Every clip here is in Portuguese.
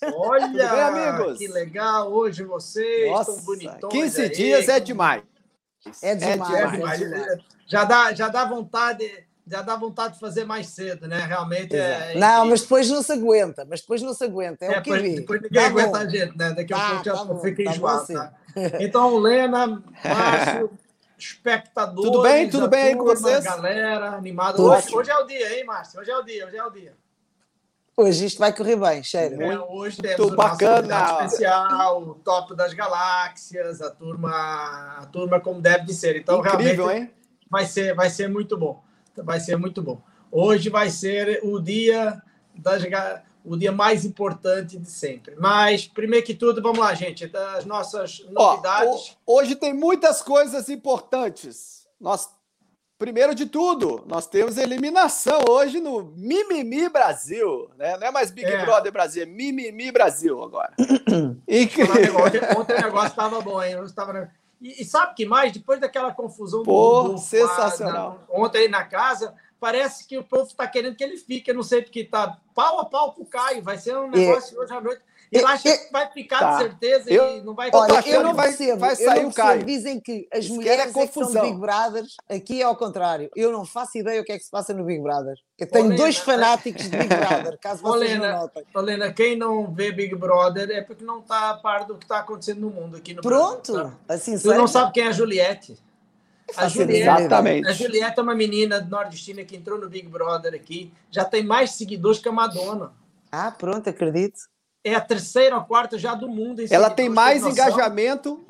vossas! Olha, bem, amigos? que legal hoje vocês, Nossa, tão bonitões 15 aí. dias é demais. É demais, é demais. É demais. Já, dá, já dá vontade já dá vontade de fazer mais cedo, né? Realmente é. Não, mas depois não se aguenta, mas depois não se aguenta. É, é o que depois, depois ninguém tá aguenta bom. a gente, né? Daqui a tá, pouco já tá fica tá enjoado. Assim. Tá? Então, Lena, Márcio, espectadores. Tudo bem? Tudo bem aí com vocês? Galera, animada. Hoje, hoje, é o dia, hein, Márcio? Hoje é o dia, hoje é o dia. Hoje isto vai correr bem, cheiro. É, hoje temos bacana. especial, o top das galáxias, a turma, a turma como deve de ser. Então, Incrível, realmente, hein? Vai ser, vai ser muito bom. Vai ser muito bom. Hoje vai ser o dia das o dia mais importante de sempre. Mas, primeiro que tudo, vamos lá, gente, das nossas novidades. Ó, hoje tem muitas coisas importantes. Nós, primeiro de tudo, nós temos eliminação hoje no Mimimi Brasil. Né? Não é mais Big é. Brother Brasil, é Mimimi Brasil agora. Incrível. Ontem o negócio estava bom, hein? Eu estava... E, e, sabe que mais? Depois daquela confusão Pô, do, do sensacional. Na, ontem aí na casa, parece que o povo está querendo que ele fique. Eu não sei porque está pau a pau com o Caio. Vai ser um negócio é. hoje à noite. Ele acha que vai ficar tá. de certeza eu, e não vai Olha, eu não percebo, vai sair o Caio. Dizem que as Isso mulheres é, confusão. é que são Big Brothers. Aqui é ao contrário. Eu não faço ideia o que é que se passa no Big Brother. Eu tenho Olena, dois fanáticos de Big Brother, caso vocês Olena, não notem. Olena, quem não vê Big Brother é porque não está a par do que está acontecendo no mundo aqui no Pronto, Brasil. Tá? assim Você não sabe quem é a Juliette. A Juliette, Exatamente. a Juliette é uma menina nordestina que entrou no Big Brother aqui, já tem mais seguidores que a Madonna. Ah, pronto, acredito. É a terceira ou quarta já do mundo. Ela tem mais engajamento.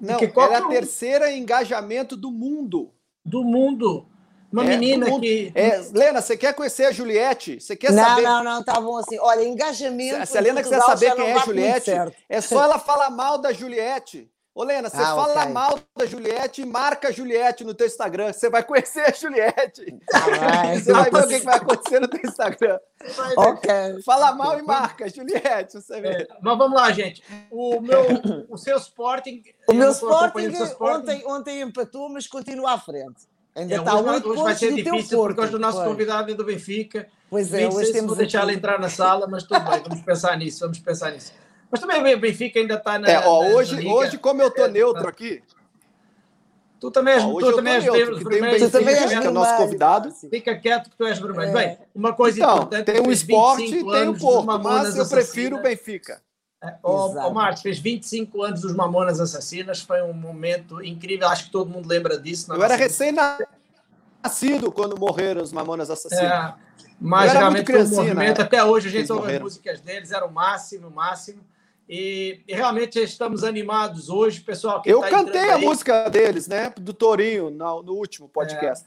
Não, ela é a terceira engajamento do mundo. Do mundo. Uma é, menina mundo. que. É, Lena, você quer conhecer a Juliette? Você quer não, saber? Não, não, não, tá bom assim. Olha, engajamento. Se a Lena quiser saber quem é a Juliette, é só ela falar mal da Juliette. Ô, Lena, você ah, fala okay. mal da Juliette e marca a Juliette no teu Instagram. Você vai conhecer a Juliette. Ah, você vai ver o que vai acontecer no teu Instagram. Ok. Fala mal e marca, Juliette. Você vê. É, mas vamos lá, gente. O, meu, o seu Sporting. O meu Sporting, sporting. Ontem, ontem empatou, mas continua à frente. Ainda é, está hoje, hoje vai ser difícil por causa do nosso Foi. convidado do Benfica. Pois é, hoje temos. Vou deixar ele entrar na sala, mas tudo bem, vamos pensar nisso, vamos pensar nisso. Mas também o Benfica ainda está na. É, ó, na, hoje, na hoje, como eu tô é, neutro aqui. Tu também és, ó, tu também és neutro, vermelho. Tu também és que é nosso convidado. Fica quieto que tu és vermelho. É. Bem, uma coisa então, importante. Tem o esporte e tem o Porto, mas eu prefiro o Benfica. O, o Marcos fez 25 anos dos Mamonas Assassinas, foi um momento incrível, acho que todo mundo lembra disso. Eu era recém-nascido quando morreram os Mamonas Assassinas. É, mas realmente foi um movimento, até hoje a gente ouve as músicas deles, era o máximo, o máximo. E, e, realmente estamos animados hoje, pessoal. Eu tá cantei a aí, música deles, né? Do Torinho, no, no último podcast.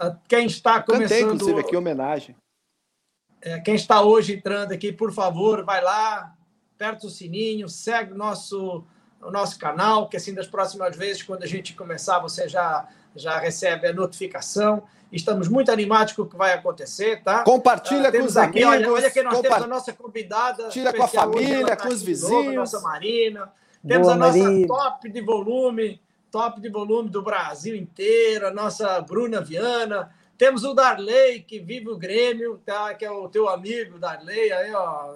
É, quem está começando. Cantei, inclusive, aqui homenagem. É, quem está hoje entrando aqui, por favor, vai lá, aperta o sininho, segue o nosso, o nosso canal, que assim das próximas vezes, quando a gente começar, você já, já recebe a notificação. Estamos muito animados com o que vai acontecer, tá? Compartilha uh, com os aqui, amigos. Olha, olha que nós temos a nossa convidada. Tira com a família, com os vizinhos. Novo, a nossa Marina. Temos Boa, a nossa top de volume, top de volume do Brasil inteiro, a nossa Bruna Viana. Temos o Darley, que vive o Grêmio, tá? que é o teu amigo, Darley. Aí, ó,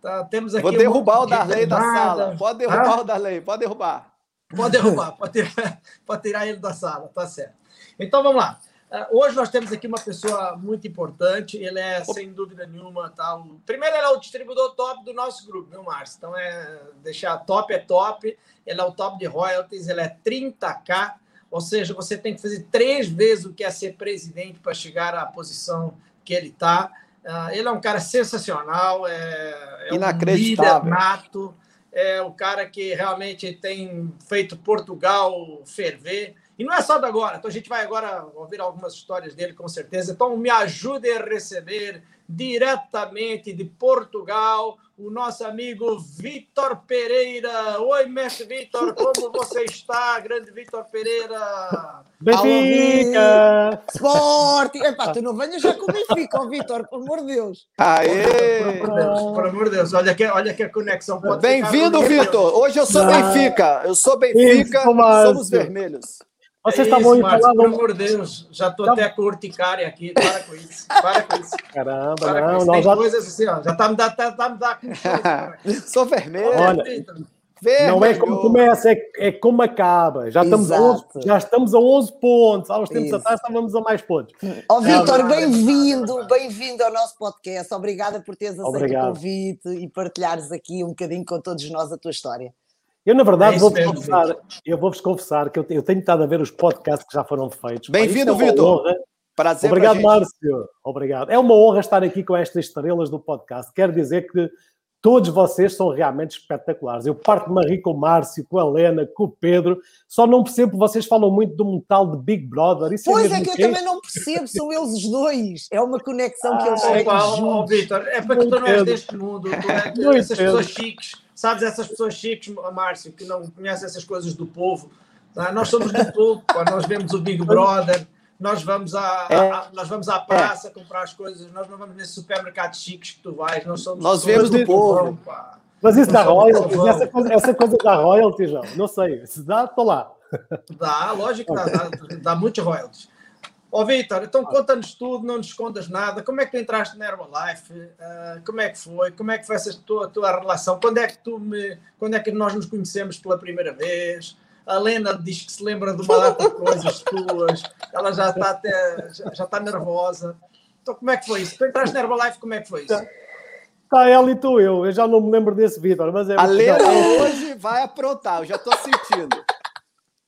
tá, temos aqui Vou derrubar um o Darley da sala. Pode derrubar ah? o Darley, pode derrubar. Pode derrubar, pode, tirar, pode tirar ele da sala, tá certo. Então vamos lá. Ah, hoje nós temos aqui uma pessoa muito importante, ele é, sem dúvida nenhuma, tá, o... primeiro ele é o distribuidor top do nosso grupo, viu, Márcio? Então, é deixar top é top, ele é o top de royalties, ele é 30k, ou seja, você tem que fazer três vezes o que é ser presidente para chegar à posição que ele está. Uh, ele é um cara sensacional, é, é Inacreditável. um líder nato, é o cara que realmente tem feito Portugal ferver, E não é só de agora, então a gente vai agora ouvir algumas histórias dele, com certeza. Então me ajudem a receber diretamente de Portugal o nosso amigo Vitor Pereira. Oi, mestre Vitor, como você está, grande Vitor Pereira? Benfica! Esporte! Epá, tu não venhas já com o Benfica, oh, Vitor, pelo amor de Deus. Aê! Por, amor de Deus, olha que, olha que a conexão pode Bem-vindo, Vitor! Hoje eu sou Benfica, eu sou Benfica, Isso, somos vermelhos. Vocês é estavam Márcio, Pelo amor de Deus, já estou tá... até com urticária aqui. Para com isso. Para com isso. Caramba, Para não. Nós já... coisas assim, ó. Já está me dando. Tá, tá me dando Sou vermelho. Olha, Vermelho. Não é como começa, é, é como acaba. Já estamos, a 11, já estamos a 11 pontos. Há uns tempos Isso. atrás estávamos a mais pontos. Ó oh, Vitor, bem-vindo, bem-vindo ao nosso podcast. Obrigada por teres aceito Obrigado. o convite e partilhares aqui um bocadinho com todos nós a tua história. Eu, na verdade, é vou-vos confessar, eu vou-vos confessar que eu, eu, tenho estado a ver os podcasts que já foram feitos. Bem-vindo, é Vitor. Prazer Obrigado, Márcio. Obrigado. É uma honra estar aqui com estas estrelas do podcast. Quero dizer que todos vocês são realmente espetaculares. Eu parto-me a rir com o Márcio, com a Helena, com o Pedro. Só não percebo, vocês falam muito do metal de Big Brother. Isso é pois é, é que eu também não percebo, são eles os dois. É uma conexão que eles têm. Oh, Vitor, é para que tu não és deste mundo. Tu é, essas pessoas chiques Sabes, essas pessoas chiques, Márcio, que não conhecem essas coisas do povo. Tá? Nós somos do povo, nós vemos o Big Brother, nós vamos à, é. à, nós vamos à praça é. comprar as coisas, nós não vamos nesses supermercados chiques que tu vais, nós somos Nós vemos do povo. Mas isso dá royalties, essa coisa, essa coisa dá royalties, João. Não sei, se dá, estou lá. Dá, lógico que dá, dá, dá muitos royalties. Ó, oh, Vitor, então conta-nos tudo, não nos escondas nada. Como é que tu entraste na Herbalife? Uh, como é que foi? Como é que foi essa tua, tua relação? Quando é que tu me, quando é que nós nos conhecemos pela primeira vez? A Lena diz que se lembra de uma data de coisas tuas. Ela já está até já, já está nervosa. Então como é que foi isso? Tu entraste na Herbalife, como é que foi isso? Está ela e tu eu. Eu já não me lembro desse Vitor, mas é A Lena hoje vai aprontar, eu já estou sentindo.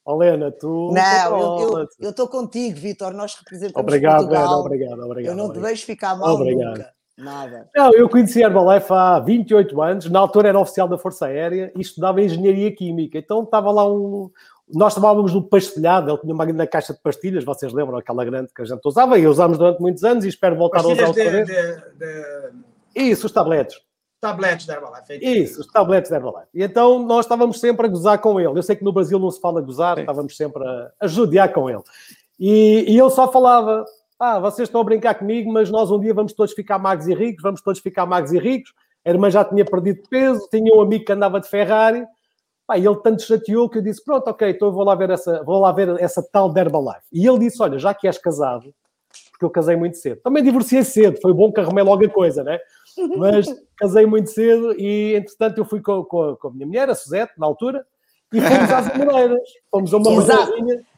Helena, tu. Não, eu estou contigo, Vitor. Nós representamos obrigado, Portugal. obrigado, obrigado. Eu não obrigado. te deixo ficar mal obrigado. nunca. Nada. Não, eu conheci a Herbalife há 28 anos. Na altura era oficial da Força Aérea e estudava Engenharia Química. Então estava lá um. Nós tomávamos no pastelhado, ele tinha uma grande caixa de pastilhas, vocês lembram aquela grande que a gente usava e usámos durante muitos anos e espero voltar pastilhas a usar outra vez. De, de... Isso, os tabletes tabletes da Herbalife. É isso, os tabletes da Herbalife. E então nós estávamos sempre a gozar com ele. Eu sei que no Brasil não se fala gozar, Sim. estávamos sempre a, a judiar com ele. E, e ele só falava: ah, vocês estão a brincar comigo, mas nós um dia vamos todos ficar magos e ricos, vamos todos ficar magos e ricos. A irmã já tinha perdido peso, tinha um amigo que andava de Ferrari. Pá, e ele tanto chateou que eu disse: pronto, ok, então eu vou lá ver essa, vou lá ver essa tal de Herbalife. E ele disse: olha, já que és casado, porque eu casei muito cedo, também divorciei cedo, foi bom que arrumei logo a coisa, né? Mas casei muito cedo e, entretanto, eu fui com, com, com a minha mulher, a Suzete, na altura, e fomos às Amoreiras. Fomos a uma Exato.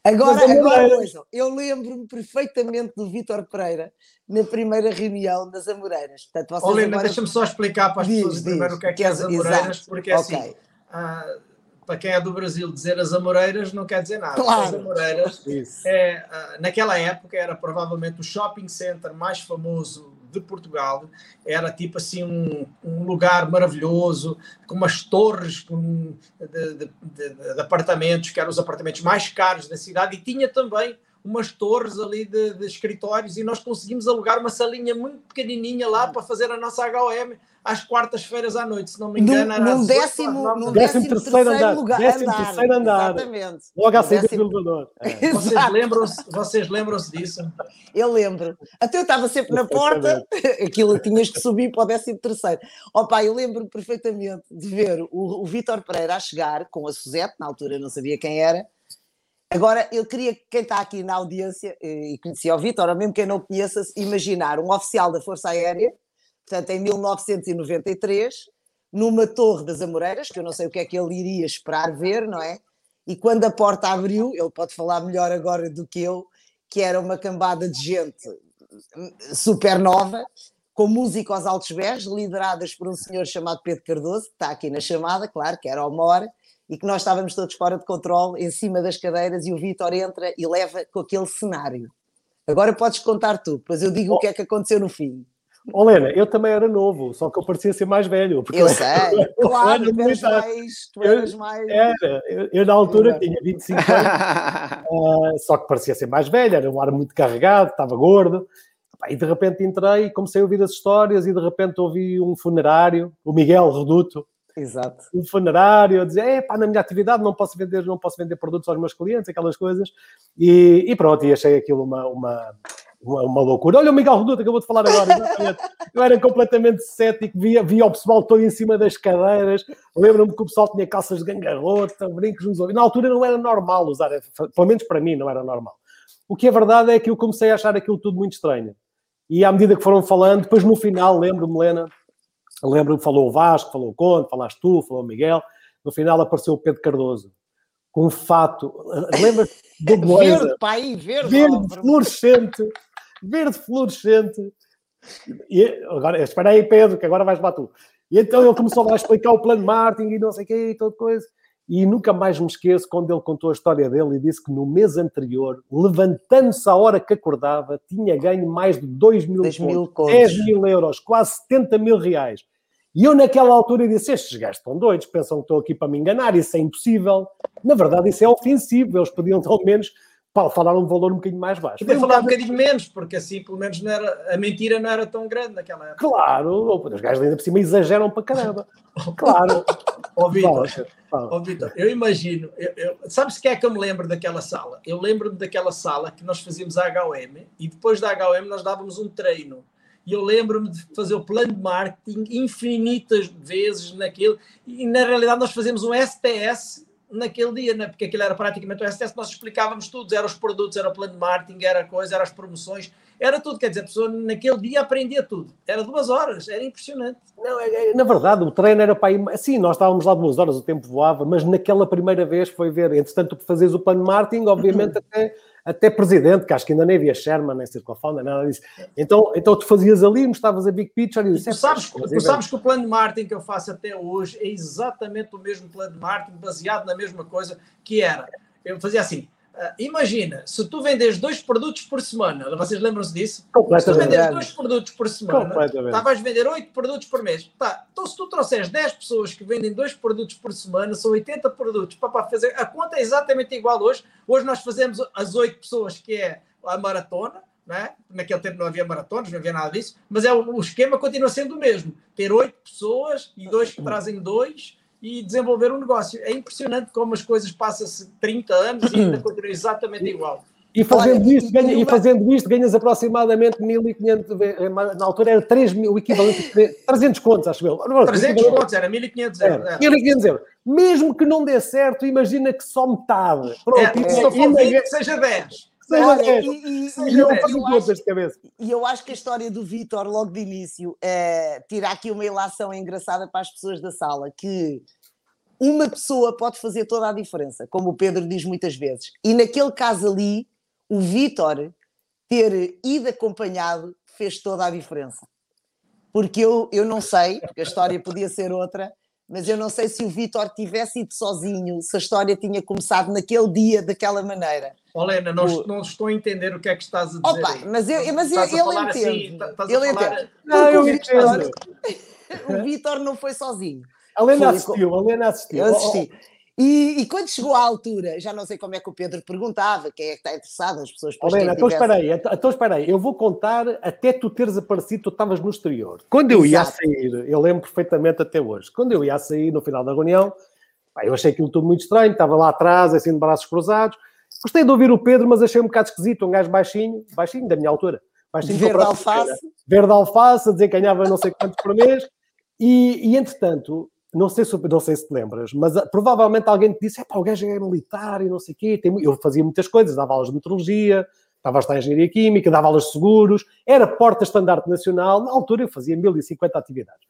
Agora, agora eu lembro-me perfeitamente do Vítor Pereira na primeira reunião das Amoreiras. Portanto, vocês Olha, agora... deixa-me só explicar para as diz, pessoas diz, primeiro o que é que é as Amoreiras, exato. porque é okay. assim. Ah, para quem é do Brasil, dizer as Amoreiras não quer dizer nada. Claro. As Amoreiras, é, ah, naquela época, era provavelmente o shopping center mais famoso de Portugal. Era tipo assim um, um lugar maravilhoso, com umas torres de, de, de, de, apartamentos, que eram os apartamentos mais caros da cidade, e tinha também umas torres ali de, escritórios, e nós conseguimos alugar uma salinha muito pequenininha lá para fazer a nossa HOM às quartas-feiras à noite, se não me engano. No, no décimo, no décimo, décimo terceiro andar. Lugar, décimo andar, terceiro andar. Exatamente. Logo à saída do elevador. É. Vocês lembram-se vocês lembram disso? Eu lembro. Até eu estava sempre na porta, aquilo tinhas que subir para o décimo terceiro. Opa, eu lembro perfeitamente de ver o, o Vítor Pereira a chegar com a Suzette, na altura eu não sabia quem era, Agora, eu queria que quem está aqui na audiência eh, e conhecia o Vítor, ou mesmo quem não conheça, imaginar um oficial da Força Aérea portanto, em 1993, numa torre das Amoreiras, que eu não sei o que é que ele iria esperar ver, não é? E quando a porta abriu, ele pode falar melhor agora do que eu, que era uma cambada de gente super nova, com música aos altos berros, lideradas por um senhor chamado Pedro Cardoso, que está aqui na chamada, claro, que era o Mora, e que nós estávamos todos fora de controle, em cima das cadeiras, e o Vitor entra e leva com aquele cenário. Agora podes contar tu, pois eu digo oh. o que é que aconteceu no fim. Olena, eu também era novo, só que eu parecia ser mais velho. Porque eu sei, eu, claro, tu eras mais. Tu eras mais... Era, eu, eu, na altura era. tinha 25 anos, uh, só que parecia ser mais velho, era um ar muito carregado, estava gordo. E de repente entrei e comecei a ouvir as histórias e de repente ouvi um funerário, o Miguel Reduto, Exato. um funerário, a dizer, é pá, na minha atividade não posso vender, não posso vender produtos aos meus clientes, aquelas coisas. E, e pronto, e achei aquilo uma, uma, uma, uma, loucura. Olha o Miguel Reduto, acabou de falar agora. Eu era completamente cético, via, via o pessoal todo em cima das cadeiras. Lembro-me que o pessoal tinha calças de gangarrota, brincos nos ouvidos. Na altura não era normal usar, pelo menos para mim não era normal. O que é verdade é que eu comecei a achar aquilo tudo muito estranho. E à medida que foram falando, depois no final, lembro-me, Helena, lembro-me que falou o Vasco, falou o Conte, falaste tu, falou o Miguel. No final apareceu o Pedro Cardoso com um fato. Lembra-te do Blazer? Verde, pai, verde. Verde fluorescente verde fluorescente. E agora, espera aí, Pedro, que agora vais bater tu. E então ele começou a explicar o plano de marketing e não sei o quê e toda coisa. E nunca mais me esqueço quando ele contou a história dele e disse que no mês anterior, levantando-se à hora que acordava, tinha ganho mais de 2 mil, 10 mil, 10 mil euros, quase 70 mil reais. E eu naquela altura disse, estes gajos estão doidos, pensam que estou aqui para me enganar, isso é impossível. Na verdade isso é ofensivo, eles podiam ao menos falaram um valor um bocadinho mais baixo. Podia falar um bocadinho menos, porque assim pelo menos não era, a mentira não era tão grande naquela época. Claro, os gajos ainda por cima exageram para caramba. Claro. Ó Vitor, oh, Vitor, eu imagino, eu, eu, sabes que é que eu me lembro daquela sala? Eu lembro-me daquela sala que nós fazíamos a HOM e depois da HOM nós dávamos um treino. E eu lembro-me de fazer o plano de marketing infinitas vezes naquilo, e na realidade nós fazíamos um SPS naquele dia, né? porque aquilo era praticamente o STS, nós explicávamos tudo, eram os produtos, era o plano de marketing, era a coisa, eram as promoções, era tudo, quer dizer, a pessoa naquele dia aprendia tudo, era duas horas, era impressionante. Não, é, é, na verdade, o treino era para ir, sim, nós estávamos lá duas horas, o tempo voava, mas naquela primeira vez foi ver, entretanto, tu fazes o plano de marketing, obviamente até até presidente, que acho que ainda nem havia Sherman, nem Circle Founder, nada disso. Então, então tu fazias ali, mostravas a Big Picture e disse, tu, sabes, tu sabes que o plano de marketing que eu faço até hoje é exatamente o mesmo plano de marketing, baseado na mesma coisa que era. Eu fazia assim, imagina, se tu vendes dois produtos por semana, vocês lembram-se disso? Se tu vendes dois produtos por semana, tá, vais vender oito produtos por mês. Tá, então, se tu trouxeres 10 pessoas que vendem dois produtos por semana, são 80 produtos. Para fazer, a conta é exatamente igual hoje. Hoje nós fazemos as oito pessoas, que é a maratona, né? naquele tempo não havia maratonas, não havia nada disso, mas é o esquema continua sendo o mesmo: ter oito pessoas e dois que trazem dois e desenvolver um negócio. É impressionante como as coisas passam-se 30 anos e ainda continua exatamente igual. E fazendo, Olha, isto, ganha, e fazendo isto, ganhas aproximadamente 1.500, eh, na altura era 3 mil, o equivalente a 300 contos, acho eu. 300 contos, era 1.500 euros. 1.500 euros. Mesmo que não dê certo, imagina que só metade. Pronto, é, se for 20, seja 10. Olha, e, e, e, eu, eu acho, e eu acho que a história do Vitor, logo de início, é, tira aqui uma ilação engraçada para as pessoas da sala, que uma pessoa pode fazer toda a diferença, como o Pedro diz muitas vezes. E naquele caso ali, o Vitor ter ido acompanhado fez toda a diferença. Porque eu, eu não sei, porque a história podia ser outra, mas eu não sei se o Vitor tivesse ido sozinho, se a história tinha começado naquele dia daquela maneira. Olena, não, o... não estou a entender o que é que estás a dizer. Opa, mas eu, mas eu, ele entende. Assim, ele entende. Não, eu entendo. o Vitor não foi sozinho. A Lena assistiu, a Lena assistiu. Eu assisti. E, e, quando chegou à altura, já não sei como é que o Pedro perguntava, quem é que está interessado, as pessoas depois. Helena, então espera aí, então, então espera aí, eu vou contar até tu teres aparecido, tu estavas no exterior. Quando eu Exato. ia a sair, eu lembro perfeitamente até hoje, quando eu ia a sair no final da reunião, eu achei aquilo tudo muito estranho, estava lá atrás, assim de braços cruzados. Gostei de ouvir o Pedro, mas achei um bocado esquisito, um gajo baixinho, baixinho da minha altura. Baixinho verde alface. Verde alface, a dizer que ganhava não sei quantos por mês. E, e entretanto, não sei, se, não sei se te lembras, mas uh, provavelmente alguém te disse: o gajo é militar e não sei o quê. Eu fazia muitas coisas, dava aulas de meteorologia, estava a estudar engenharia química, dava aulas de seguros, era porta-estandarte nacional. Na altura eu fazia 1050 atividades.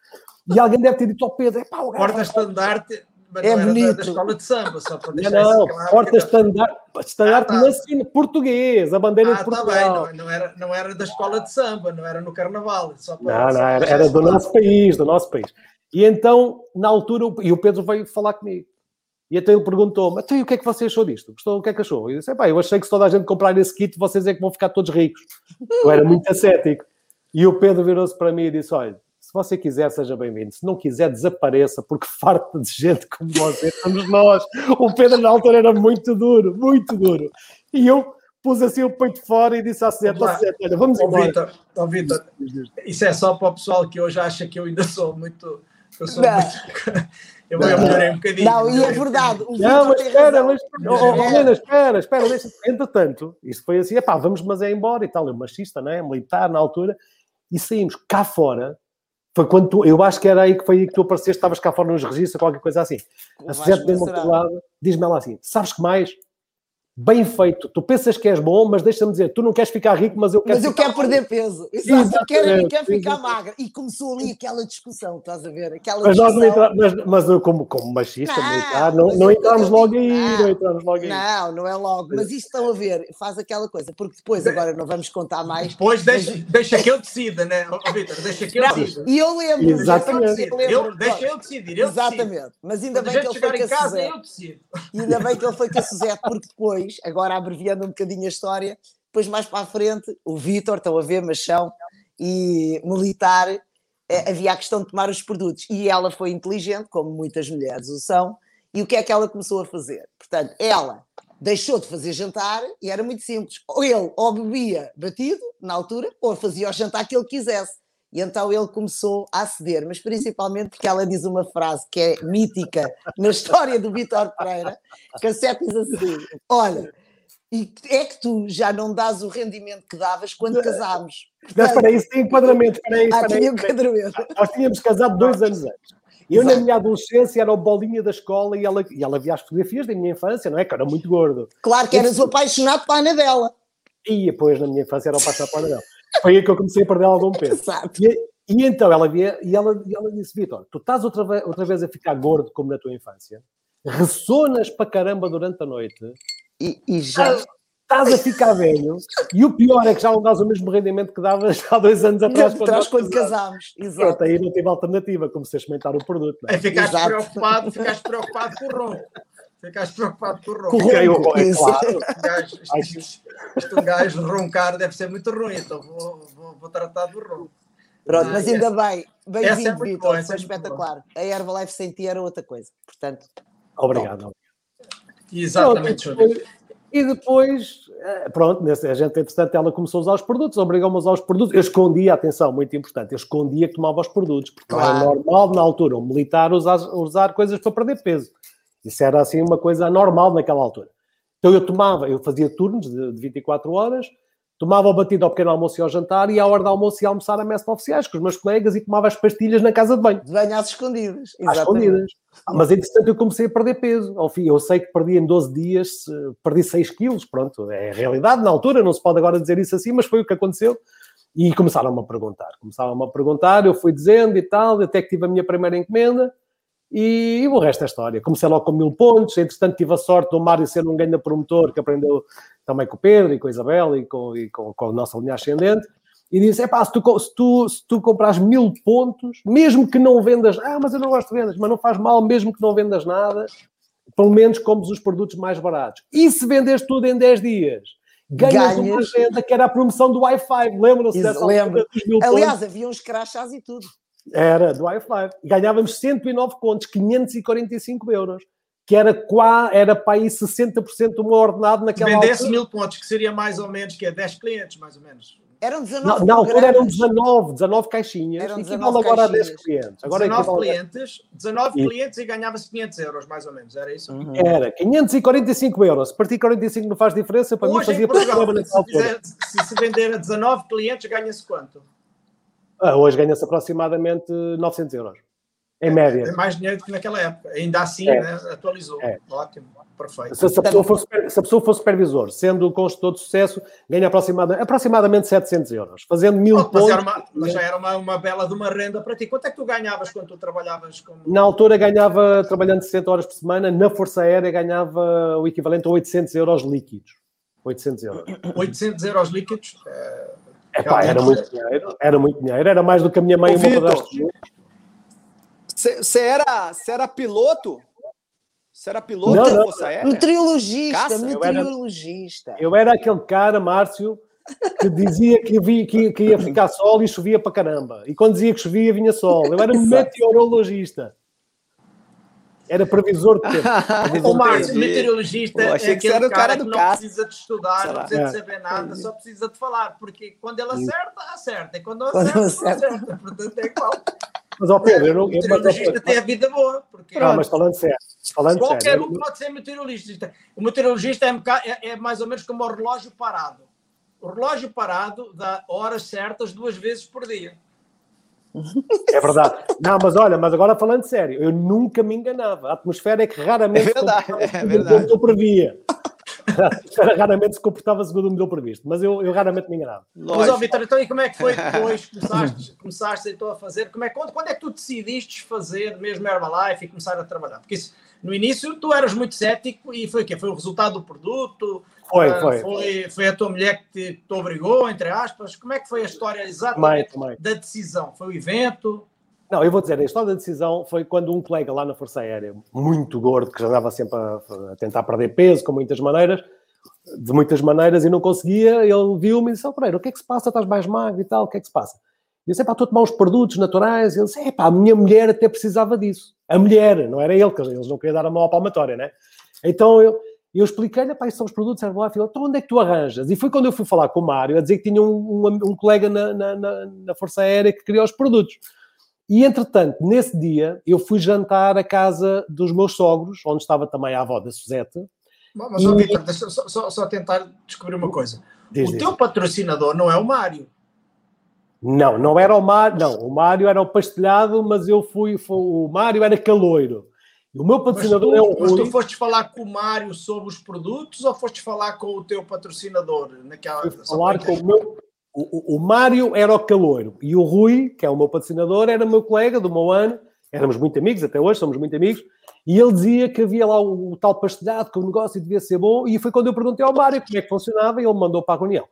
E alguém deve ter dito ao Pedro: é pá, o gajo. Porta-estandarte. É bonito. Da, escola de samba, só para deixar Não, não claro porta-estandarte ah, tá. português, a bandeira ah, de Portugal. Tá bem, não, não, era, não era da escola de samba, não era no carnaval. Só para, não, não, era, era do nosso país, do nosso país. E então, na altura, e o Pedro veio falar comigo. E então ele perguntou-me, então, o que é que você achou disto? Gostou? O que é que achou? E eu disse, pá, eu achei que se toda a gente comprar esse kit, vocês é que vão ficar todos ricos. Eu era muito ascético. E o Pedro virou-se para mim e disse: Olha, você quiser, seja bem-vindo. Se não quiser, desapareça, porque farta de gente como você, somos nós. O Pedro, na altura, era muito duro, muito duro. E eu pus assim o peito fora e disse à Sete, olha, vamos embora. Vitor, oh, Vitor, isso é só para o pessoal que hoje acha que eu ainda sou muito... Eu sou muito... Eu não, melhorei um bocadinho. Não, e é verdade. não, mas espera, mas, oh, oh, Helena, espera, espera, deixa Entretanto, isso foi assim, epá, vamos, mas é embora e tal. Eu machista, né? Militar na altura. E saímos cá fora foi quando tu, eu acho que era aí que foi aí que tu apareceste, estavas cá fora nos registros, qualquer coisa assim. A Suzete deu-me lado, diz-me ela assim: sabes que mais? Bem feito, tu pensas que és bom, mas deixa-me dizer, tu não queres ficar rico, mas eu quero. Mas eu quero perder peso, exato, eu quero, eu quero ficar magra. E começou ali aquela discussão, estás a ver? Aquela mas discussão... nós não entramos, mas, mas como, como machista, não, militar, não, não entramos logo aí, não, não entramos logo aí. Não, não é logo, mas isto estão a ver, faz aquela coisa, porque depois agora não vamos contar mais. Depois deixa, mas... deixa que eu decida, né, oh, Vitor? Deixa que eu decida. E eu lembro, Exatamente. Eu lembro, eu, deixa eu decidir, eu Exatamente, decido. mas ainda bem que ele foi com a Suzete. Ainda bem que ele foi com a Suzete, porque depois, agora abreviando um bocadinho a história, depois mais para a frente, o Vitor, estão a ver, machão e militar, eh, havia a questão de tomar os produtos. E ela foi inteligente, como muitas mulheres o são, e o que é que ela começou a fazer? Portanto, ela deixou de fazer jantar e era muito simples. Ou ele ou bebia batido, na altura, ou fazia o jantar que ele quisesse. E então ele começou a aceder, mas principalmente porque ela diz uma frase que é mítica na história do Vitor Pereira, que a Sete diz assim: Olha, e é que tu já não dás o rendimento que davas quando casámos. Mas para isso tem enquadramento. Para isso, ah, tinha enquadramento. Nós tínhamos casado dois anos antes. Eu, Exato. na minha adolescência, era o bolinha da escola e ela, e ela via as fotografias da minha infância, não é? Que era muito gordo. Claro que eras o apaixonado pela Ana dela. E depois, na minha infância, era o apaixonado pela Ana dela. Foi aí que eu comecei a perder algum peso. Exato. E, e então ela via, e ela, e ela disse: Vitor, tu estás outra vez, outra vez a ficar gordo como na tua infância, ressonas para caramba durante a noite. E, e já. Ah, estás a ficar velho e o pior é que já não dás o mesmo rendimento que davas há dois anos atrás quando, atrás, quando casámos. Exato. aí não tive alternativa, comecei a experimentar o produto. Não é? é ficaste preocupado, ficaste preocupado com o ronco. Ficaste preocupado com o ronco. Com o ronco, é claro. Gajo, isto, isto, um gajo roncar deve ser muito ruim, então vou, vou, vou tratar do ronco. Pronto, mas ainda bem, bem-vindo, é Vitor, foi é espetacular. A Herbalife sem ti era outra coisa, portanto. Obrigado. Exatamente. Pronto, e depois, eh, pronto, a gente, entretanto, ela começou a usar os produtos, obrigou-me a usar os produtos. Eu escondia, atenção, muito importante, eu escondia que tomava os produtos, porque claro. era normal na altura um militar usar, usar coisas para perder peso. Isso era assim uma coisa normal naquela altura. Então eu tomava, eu fazia turnos de, de 24 horas, tomava o batido ao pequeno almoço e ao jantar, e à hora de almoço e almoçar a mesa oficiais com os meus colegas e tomava as pastilhas na casa de banho. De banho às escondidas. Às escondidas. Mas, entretanto, eu comecei a perder peso. Ao fim, eu sei que perdi em 12 dias, perdi 6 quilos. Pronto, é a realidade na altura, não se pode agora dizer isso assim, mas foi o que aconteceu. E começaram-me a perguntar. Começaram-me a perguntar, eu fui dizendo e tal, até que tive a minha primeira encomenda. E, e o resto é história. Comecei logo com mil pontos, entretanto tive a sorte do Mário ser um grande promotor que aprendeu também com o Pedro e com a Isabel e com, e com, com a nossa linha ascendente. E disse: é pá, se tu, se, tu, se tu compras mil pontos, mesmo que não vendas, ah, mas eu não gosto de vendas, mas não faz mal, mesmo que não vendas nada, pelo menos comes os produtos mais baratos. E se vendes tudo em 10 dias? Ganhas, ganhas, uma agenda que era a promoção do Wi-Fi. Lembram-se dessa lembro. Aliás, pontos? havia uns crachás e tudo. Era do Wi-Fi. Ganhávamos 109 contos, 545 euros. Que era, qua, era para aí 60% do meu ordenado naquela Vendesse altura. mil pontos, que seria mais ou menos, que é 10 clientes, mais ou menos. Eram 19 Na altura eram 19, 19 caixinhas. Eram 19 agora a 10 clientes. Agora 19 clientes, 19 e... clientes e ganhava-se 500 euros, mais ou menos. Era isso? Uhum. Era 545 euros. Se partir 45 não faz diferença, para Hoje, mim fazia Portugal, se, fizer, se, se vender a 19 clientes, ganha-se quanto? Hoje ganha-se aproximadamente 900 euros. Em é, média. É mais dinheiro do que naquela época. Ainda assim, é. né, atualizou. É. Ótimo, perfeito. Se, se, a pessoa for, se a pessoa for supervisor, sendo consultor de sucesso, ganha aproximadamente, aproximadamente 700 euros. Fazendo mil oh, pontos. Mas, uma, mas, já era uma, uma bela de uma renda para ti. Quanto é que tu ganhavas quando tu trabalhavas como... Na altura ganhava, trabalhando 60 horas por semana, na Força Aérea ganhava o equivalente a 800 euros líquidos. 800 euros. 800 euros líquidos? É Epá, era muito dinheiro, era muito dinheiro, era mais do que a minha mãe e o meu Você era, era piloto? Você era piloto não, da Força Aérea? Meteorologista, meteorologista. Eu era, eu era aquele cara, Márcio, que dizia que, vi, que, que, ia ficar sol e chovia para caramba. E quando dizia que chovia, vinha sol. Eu era meteorologista. Era previsor de tempo. o Márcio, meteorologista, Pô, achei é que era o cara, cara do que não precisa de estudar, não precisa de saber nada, só precisa de falar. Porque quando ele acerta, acerta. E quando não acerta, não acerta. Portanto, é igual. Mas, ó Pedro, eu não. O meteorologista tem a vida boa. Porque... Não, mas falando sério. Falando Qualquer sério, um pode ser meteorologista. O meteorologista é, é, é mais ou menos como o relógio parado. O relógio parado dá horas certas duas vezes por dia. É verdade. Não, mas olha, mas agora falando sério, eu nunca me enganava. A atmosfera é que raramente é verdade, é verdade. eu previa. Raramente se comportava segundo o modelo previsto, mas eu, eu raramente me enganava. Mas, ó, Vitor, então e como é que foi depois que começaste, começaste então a fazer? Como é, quando, quando é que tu decidiste fazer mesmo Herbalife e começar a trabalhar? Porque isso, no início tu eras muito cético e foi o quê? Foi o resultado do produto? Foi, uh, foi, foi. Foi a tua mulher que te, te, obrigou, entre aspas? Como é que foi a história exatamente também, também. da decisão? Foi o evento? Não, eu vou dizer, a história da decisão foi quando um colega lá na Força Aérea, muito gordo, que já andava sempre a, a tentar perder peso, com muitas maneiras, de muitas maneiras, e não conseguia, ele viu-me e disse, oh, Pereira, o que é que se passa? Estás mais magro e tal, o que é que se passa? E eu disse, pá, estou a tomar uns produtos naturais. Ele disse, pá, a minha mulher até precisava disso. A mulher, não era ele, que eles não queriam dar a mão à palmatória, né? Então eu, eu expliquei-lhe, pá, são os produtos Herbalife. Ele, então onde é que tu arranjas? E foi quando eu fui falar com o Mário, a dizer que tinha um, um, um colega na, na, na, Força Aérea que queria os produtos. E, entretanto, nesse dia, eu fui jantar à casa dos meus sogros, onde estava também a avó da Suzette. Mas, e... Vitor, deixa só, só, só, tentar descobrir uma coisa. Diz, o diz. teu patrocinador não é o Mário. Não, não era o Mário, não, o Mário era o pastelhado, mas eu fui, foi, o Mário era caloiro. O meu patrocinador tu, é o Rui. Mas tu foste falar com o Mário sobre os produtos ou foste falar com o teu patrocinador? Naquela, falar com o meu. O, o, Mário era o caloiro e o Rui, que é o meu patrocinador, era meu colega do meu ano. Éramos muito amigos, até hoje somos muito amigos. E ele dizia que havia lá o, o tal pastelhado, que o negócio devia ser bom. E foi quando eu perguntei ao Mário como é que funcionava e ele me mandou para a reunião.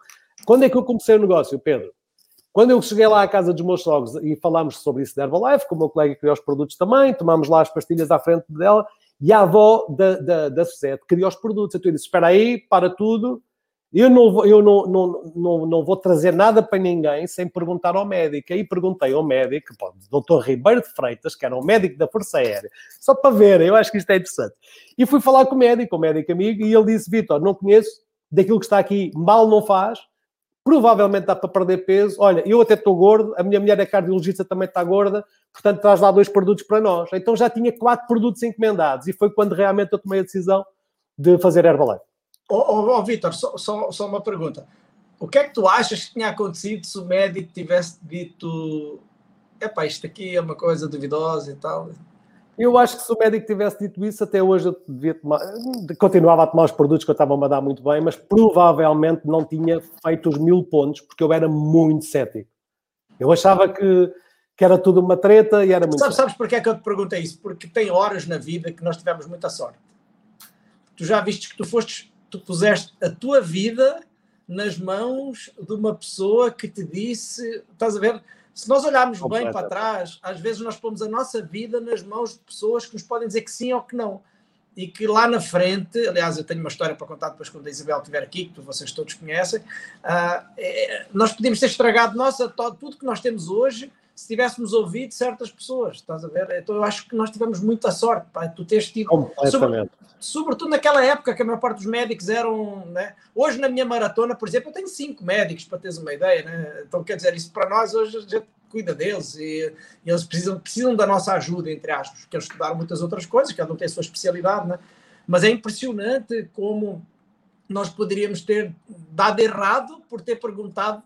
Quando é que eu comecei o negócio, Pedro? Quando eu cheguei lá à casa dos meus sogros e falámos sobre isso da Herbalife, com o meu colega criou os produtos também, tomámos lá as pastilhas à frente dela, e a avó da, da, da Suzette criou os produtos. Então eu disse, espera aí, para tudo, eu, não, eu não, não, não, não vou trazer nada para ninguém sem perguntar ao médico. Aí perguntei ao médico, pô, doutor Ribeiro de Freitas, que era o médico da Força Aérea, só para ver, eu acho que isto é interessante. E fui falar com o médico, o médico amigo, e ele disse, Vitor, não conheço, daquilo que está aqui, mal não faz, provavelmente dá para perder peso. Olha, eu até estou gordo, a minha mulher é cardiologista, também está gorda, portanto traz lá dois produtos para nós. Então já tinha quatro produtos encomendados e foi quando realmente eu tomei a decisão de fazer Herbalife. Ó oh, oh, oh Vitor, só, só, só, uma pergunta. O que é que tu achas que tinha acontecido se o médico tivesse dito epá, isto aqui é uma coisa duvidosa e tal? Eu acho que se o médico tivesse dito isso, até hoje eu devia tomar, continuava a tomar os produtos que eu estava a mandar muito bem, mas provavelmente não tinha feito os mil pontos, porque eu era muito cético. Eu achava que, que era tudo uma treta e era muito. Sabes, sabes porque é que eu te perguntei isso? Porque tem horas na vida que nós tivemos muita sorte. Tu já viste que tu foste, tu puseste a tua vida nas mãos de uma pessoa que te disse, estás a ver? Se nós olharmos bem para trás, às vezes nós pomos a nossa vida nas mãos de pessoas que nos podem dizer que sim ou que não. E que lá na frente, aliás, eu tenho uma história para contar depois quando a Isabel estiver aqui, que vocês todos conhecem, uh, é, nós podíamos ter estragado nossa, tudo que nós temos hoje se tivéssemos ouvido certas pessoas, estás a ver? Então eu acho que nós tivemos muita sorte, pá, tu teres tido. Sobre, sobretudo naquela época que a maior parte dos médicos eram. Né? Hoje, na minha maratona, por exemplo, eu tenho cinco médicos, para teres uma ideia, né? Então, quer dizer, isso para nós hoje a gente cuida deles e, e, eles precisam, precisam da nossa ajuda, entre aspas, porque eles estudaram muitas outras coisas, cada um tem a sua especialidade, né? Mas é impressionante como nós poderíamos ter dado errado por ter perguntado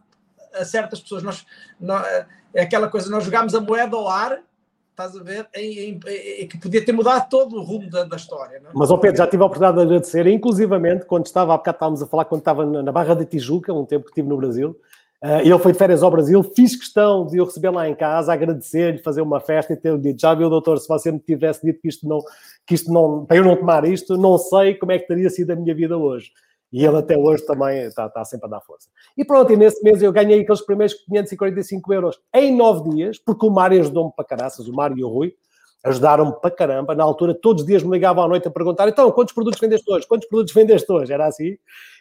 a certas pessoas. Nós, nós, é aquela coisa, nós jogámos a moeda ao ar, estás a ver, em, em, em, que podia ter mudado todo o rumo da, da história. É? Mas, ó Pedro, já tive a oportunidade de agradecer, inclusivamente, quando estava, há bocado estávamos a falar, quando estava na Barra da Tijuca, um tempo que estive no Brasil, uh, ele foi de férias ao Brasil, fiz questão de eu receber lá em casa, agradecer-lhe, fazer uma festa e ter dito, já viu, doutor, se você me tivesse dito que isto não, que isto não, para eu não tomar isto, não sei como é que teria sido a minha vida hoje. E ele até hoje também está, está, sempre a dar força. E pronto, e nesse mês eu ganhei aqueles primeiros 545 euros em nove dias, porque o Mário ajudou-me para caraças, o Mário e o Rui. ajudaram-me para caramba. Na altura, todos os dias me ligavam à noite a perguntar: então, quantos produtos vendeste hoje? Quantos produtos vendeste hoje? Era assim.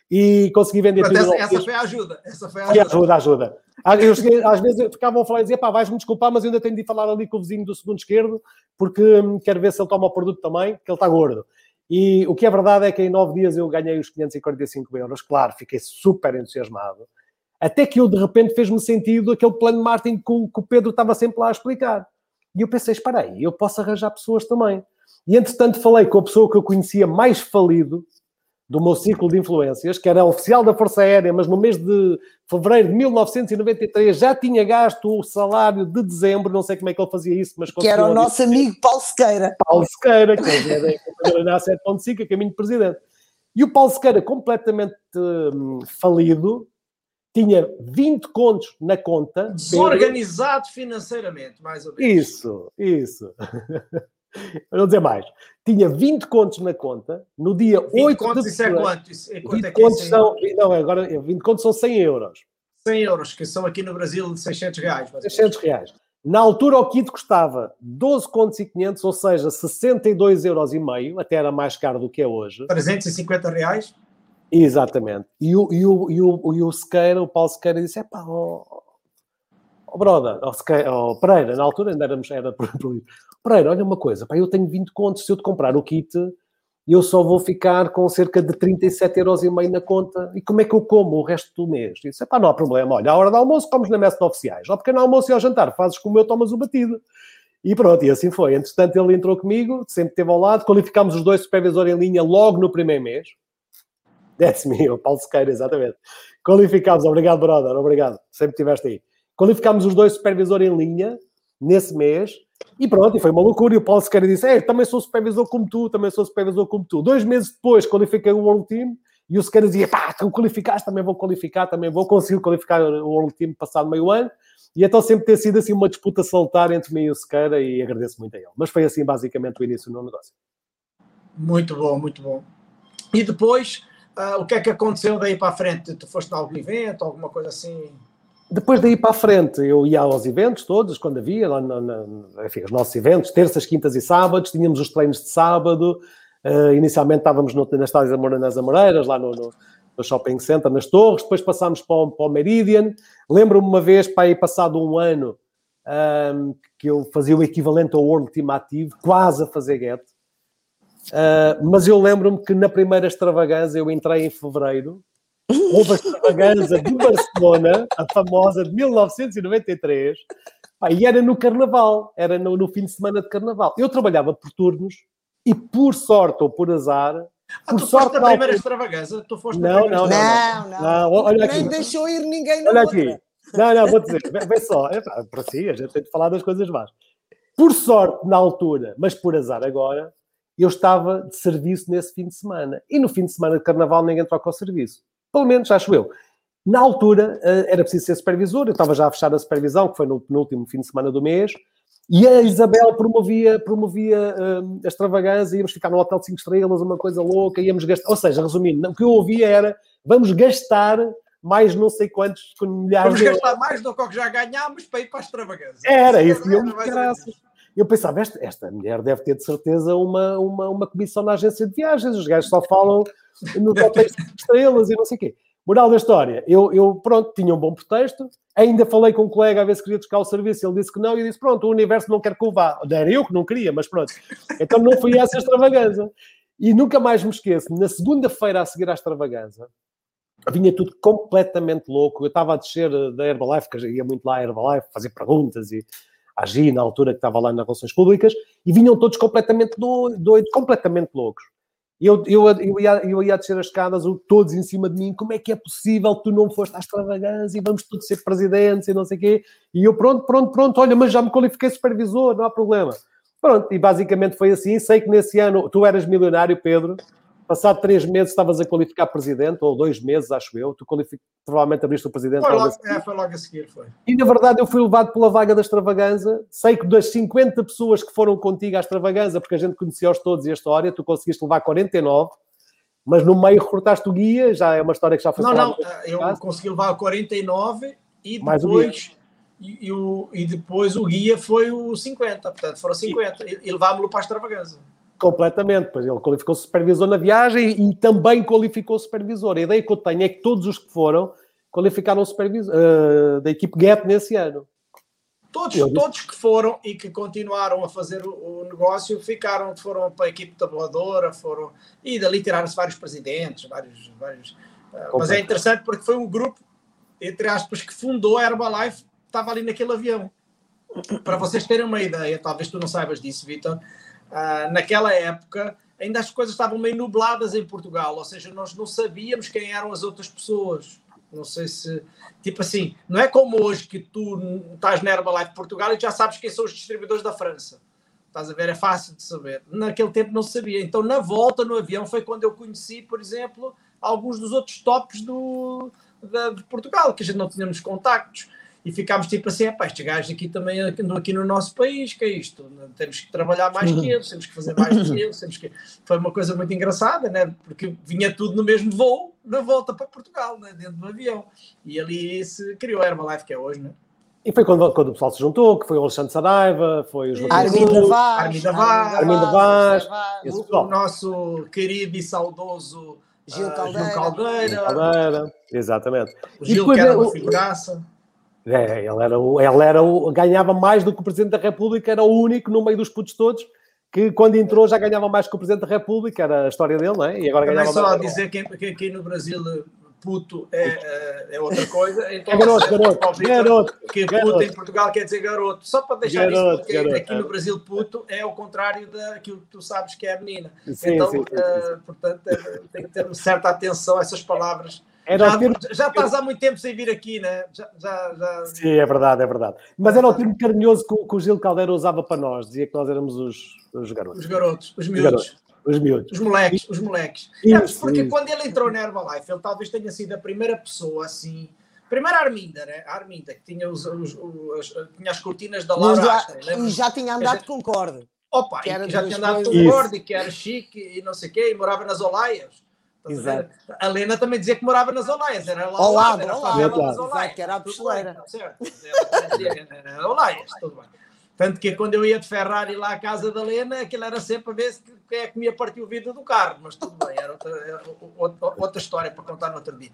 E consegui vender Mas tudo. Essa, essa foi a ajuda. Essa foi a ajuda. ajuda, ajuda. Eu cheguei, às vezes ficavam a falar e dizia: pá, vais-me desculpar, mas eu ainda tenho de falar ali com o vizinho do segundo esquerdo, porque hum, quero ver se ele toma o produto também, que ele está gordo. E o que é verdade é que em nove dias eu ganhei os 545 euros. Claro, fiquei super entusiasmado. Até que eu, de repente, fez-me sentido aquele plano de marketing que o, Pedro estava sempre lá a explicar. E eu pensei, espera aí, eu posso arranjar pessoas também. E, entretanto, falei com a pessoa que eu conhecia mais falido do meu ciclo de influências, que era oficial da Força Aérea, mas no mês de fevereiro de 1993 já tinha gasto o salário de dezembro, não sei como é que ele fazia isso, mas... Que era o nosso amigo Paulo Sequeira. Paulo Sequeira, que era na 7.5, a caminho de presidente. E o Paulo Sequeira, completamente hum, falido, tinha 20 contos na conta. Desorganizado financeiramente, mais ou menos. Isso, isso. Para não dizer mais. Tinha 20 contos na conta no dia 20 8 contos de isso é quanto? Isso é quanto 20 é que é contos são, não, agora 20 contos são 100 euros. 100 euros, que são aqui no Brasil de 600 reais. 600 reais. Na altura o kit custava 12 contos e 500, ou seja, 62 euros e meio, até era mais caro do que é hoje. 350 reais? Exatamente. E o, e o, e o, e o Sequeira, o Paulo Sequeira disse, é pá, oh, oh, brother, Sequeira, oh, Pereira, na altura ainda éramos, era por, Pereira, olha uma coisa, pá, eu tenho 20 contos, se eu te comprar o kit, eu só vou ficar com cerca de 37 euros e meio na conta. E como é que eu como o resto do mês? Disse, pá, não há problema, olha, à hora do almoço comes na mesa de oficiais, ao pequeno almoço e ao jantar fazes como eu, tomas o batido. E pronto, e assim foi. Entretanto, ele entrou comigo, sempre esteve ao lado, qualificámos os dois supervisores em linha logo no primeiro mês. That's me, o Paulo Sequeira, exatamente. Qualificámos, obrigado, brother, obrigado, sempre estiveste aí. Qualificámos os dois supervisores em linha nesse mês e pronto, e foi uma loucura. E o Paulo Sequeira disse: é, também sou supervisor como tu, também sou supervisor como tu. Dois meses depois qualifiquei o World Team e o Sequeira dizia: pá, tu qualificaste, também vou qualificar, também vou conseguir qualificar o World Team passado meio ano. E então sempre ter sido assim uma disputa salutar entre mim e o Sequeira e agradeço muito a ele. Mas foi assim basicamente o início do negócio. Muito bom, muito bom. E depois Uh, o que é que aconteceu daí para a frente? Tu foste a algum evento, alguma coisa assim? Depois daí para a frente, eu ia aos eventos todos, quando havia, lá na, enfim, os nossos eventos, terças, quintas e sábados, tínhamos os treinos de sábado, uh, inicialmente estávamos no, nas Estádios Amor, nas Amoreiras, lá no, no, no, Shopping Center, nas Torres, depois passámos para o, para o Meridian, lembro-me uma vez, para aí passado um ano, um, que eu fazia o equivalente ao World Team Ativo, quase a fazer get, Uh, mas eu lembro-me que na primeira extravaganza, eu entrei em fevereiro, houve a extravaganza de Barcelona, a famosa de 1993, pá, e era no Carnaval, era no, no, fim de semana de Carnaval. Eu trabalhava por turnos e, por sorte ou por azar. Ah, por tu sorte, foste na primeira extravaganza? Tu foste não, não, não, não, não, não. olha aqui. Nem deixou ir ninguém na olha outra. aqui. Não, não, vou dizer, vê só, é, para si, a gente tem de falar das coisas más. Por sorte, na altura, mas por azar agora, eu estava de serviço nesse fim de semana. E no fim de semana de carnaval ninguém troca o serviço. Pelo menos, acho eu. Na altura, eh, era preciso ser supervisor, eu estava já a fechar a supervisão, que foi no penúltimo fim de semana do mês, e a Isabel promovia, promovia um, a extravagância, íamos ficar no hotel de 5 estrelas, uma coisa louca, íamos gastar. Ou seja, resumindo, o que eu ouvia era vamos gastar mais não sei quantos milhares Vamos gastar mais do que já ganhámos para ir para a extravagância. Era, isso, e eu, graças eu pensava, esta, esta mulher deve ter de certeza uma, uma, uma comissão na agência de viagens, os gajos só falam no hotéis de estrelas e não sei o quê. Moral da história, eu, eu, pronto, tinha um bom pretexto, ainda falei com um colega a ver se queria buscar o serviço, ele disse que não, e eu disse, pronto, o universo não quer que eu vá. Era eu que não queria, mas pronto. Então não fui essa extravagância. E nunca mais me esqueço, na segunda-feira a seguir à extravagância, vinha tudo completamente louco. Eu estava a descer da Herbalife, que ia muito lá à Herbalife, fazer perguntas e a Gi, na altura que estava lá nas relações públicas, e vinham todos completamente doidos, completamente loucos. Eu, eu, eu, ia, eu ia descer as escadas, todos em cima de mim, como é que é possível que tu não foste à extravagância e vamos todos ser presidentes e não sei o quê. E eu, pronto, pronto, pronto, olha, mas já me qualifiquei supervisor, não há problema. Pronto, e basicamente foi assim. Sei que nesse ano tu eras milionário, Pedro, Passado três meses estavas a qualificar presidente, ou dois meses, acho eu. Tu qualific... provavelmente abriste o presidente. Foi logo, é, foi logo a seguir, foi. E na verdade eu fui levado pela vaga da extravaganza. Sei que das 50 pessoas que foram contigo à extravaganza, porque a gente conhecia-os todos e a história, tu conseguiste levar 49. Mas no meio recrutaste o guia, já é uma história que já foi Não, não, eu consegui levar 49 e depois e, e, o, e depois o guia foi o 50, portanto foram 50, e, e levámos-lo para a extravagância. Completamente, pois ele qualificou supervisor na viagem e também qualificou supervisor. A ideia que eu tenho é que todos os que foram qualificaram supervisor uh, da equipe Gap nesse ano. Todos, todos que foram e que continuaram a fazer o, o, negócio ficaram, foram para a equipe tabuladora, foram e dali tiraram-se vários presidentes, vários, vários uh, mas é interessante porque foi um grupo, entre aspas, que fundou a Herbalife, estava ali naquele avião. Para vocês terem uma ideia, talvez tu não saibas disso, Vitor, uh, naquela época ainda as coisas estavam meio nubladas em Portugal, ou seja, nós não sabíamos quem eram as outras pessoas. Não sei se. Tipo assim, não é como hoje que tu estás na Herbalife Portugal e já sabes quem são os distribuidores da França. Estás a ver? É fácil de saber. Naquele tempo não sabia. Então, na volta no avião foi quando eu conheci, por exemplo, alguns dos outros tops do, da, de Portugal, que a gente não tínhamos contactos e ficámos tipo assim, pá, estes gajos aqui também aqui no nosso país, que é isto? Temos que trabalhar mais que eles, temos que fazer mais que eles, temos que... Foi uma coisa muito engraçada, né? Porque vinha tudo no mesmo voo, na volta para Portugal, né? dentro do avião. E ali se criou a Herbalife, que é hoje, né? E foi quando, quando o pessoal se juntou, que foi o Alexandre Saraiva, foi os Armin da Vaz, Armin da Vaz, Armin da Vaz, o, o nosso querido e saudoso Gil Caldeira. Uh, Gil Caldeira. Gil Caldeira. Exatamente. O Gil que era uma figuraça. É, ele era, o, ele era o, ganhava mais do que o Presidente da República, era o único no meio dos putos todos que quando entrou já ganhava mais que o Presidente da República, era a história dele, não é? E agora Também ganhava só mais. dizer que, que aqui no Brasil puto é, é, é outra coisa. Então, é garoto, garoto, garoto. Que garoto. puto em Portugal quer dizer garoto. Só para deixar garoto, isso, porque garoto, aqui no Brasil puto é o contrário daquilo que tu sabes que é a menina. Sim, então, sim, sim, uh, portanto, é, tem que ter certa atenção a essas palavras era já, termo... já estás há muito tempo sem vir aqui, né? Já, já, já... Sim, é verdade, é verdade. Mas era o termo carinhoso que, que, o Gil Caldeira usava para nós, dizia que nós éramos os, os garotos. Os garotos, os miúdos. Os miúdos. Os moleques, os moleques. Isso, porque isso. quando ele entrou na Herbalife, ele talvez tenha sido a primeira pessoa assim. Primeiro a Arminda, né? A Arminda, que tinha, os, os, os, tinha as cortinas da Laura Astra. E já tinha andado com corda. Opa, que já tinha andado com corda e que era chique e não sei o quê, e morava nas Olaias. Exato. A Lena também dizia que morava nas Olaias, era lá ao lado, era das Olaias, que era a pistoleira. Era Olaias, tudo bem. Tanto que quando eu ia de Ferrari lá à casa da Lena, aquilo era sempre a ver se quem é que me ia partir o vidro do carro, mas tudo bem, era outra, era outra, outra história para contar no outro dia.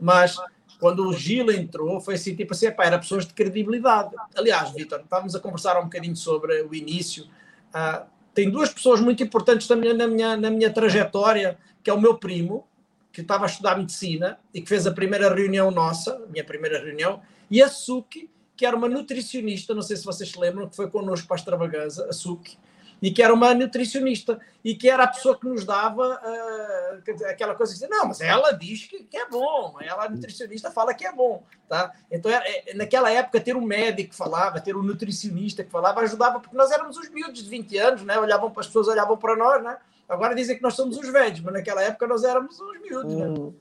Mas quando o Gil entrou, foi assim, tipo assim, pá, era pessoas de credibilidade. Aliás, Vitor, estávamos a conversar um bocadinho sobre o início. Uh, tem duas pessoas muito importantes também na minha, na minha trajetória, que é o meu primo, que estava a estudar medicina e que fez a primeira reunião nossa, minha primeira reunião, e a Suki, que era uma nutricionista, não sei se vocês se lembram, que foi connosco para a extravaganza, a Suki, e que era uma nutricionista e que era a pessoa que nos dava uh, aquela coisa que não, mas ela diz que, que, é bom, ela a nutricionista fala que é bom, tá? Então é, naquela época ter um médico que falava, ter um nutricionista que falava ajudava porque nós éramos os miúdos de 20 anos, né? Olhavam para as pessoas, olhavam para nós, né? Agora dizem que nós somos os velhos, mas naquela época nós éramos os miúdos, né? Hum.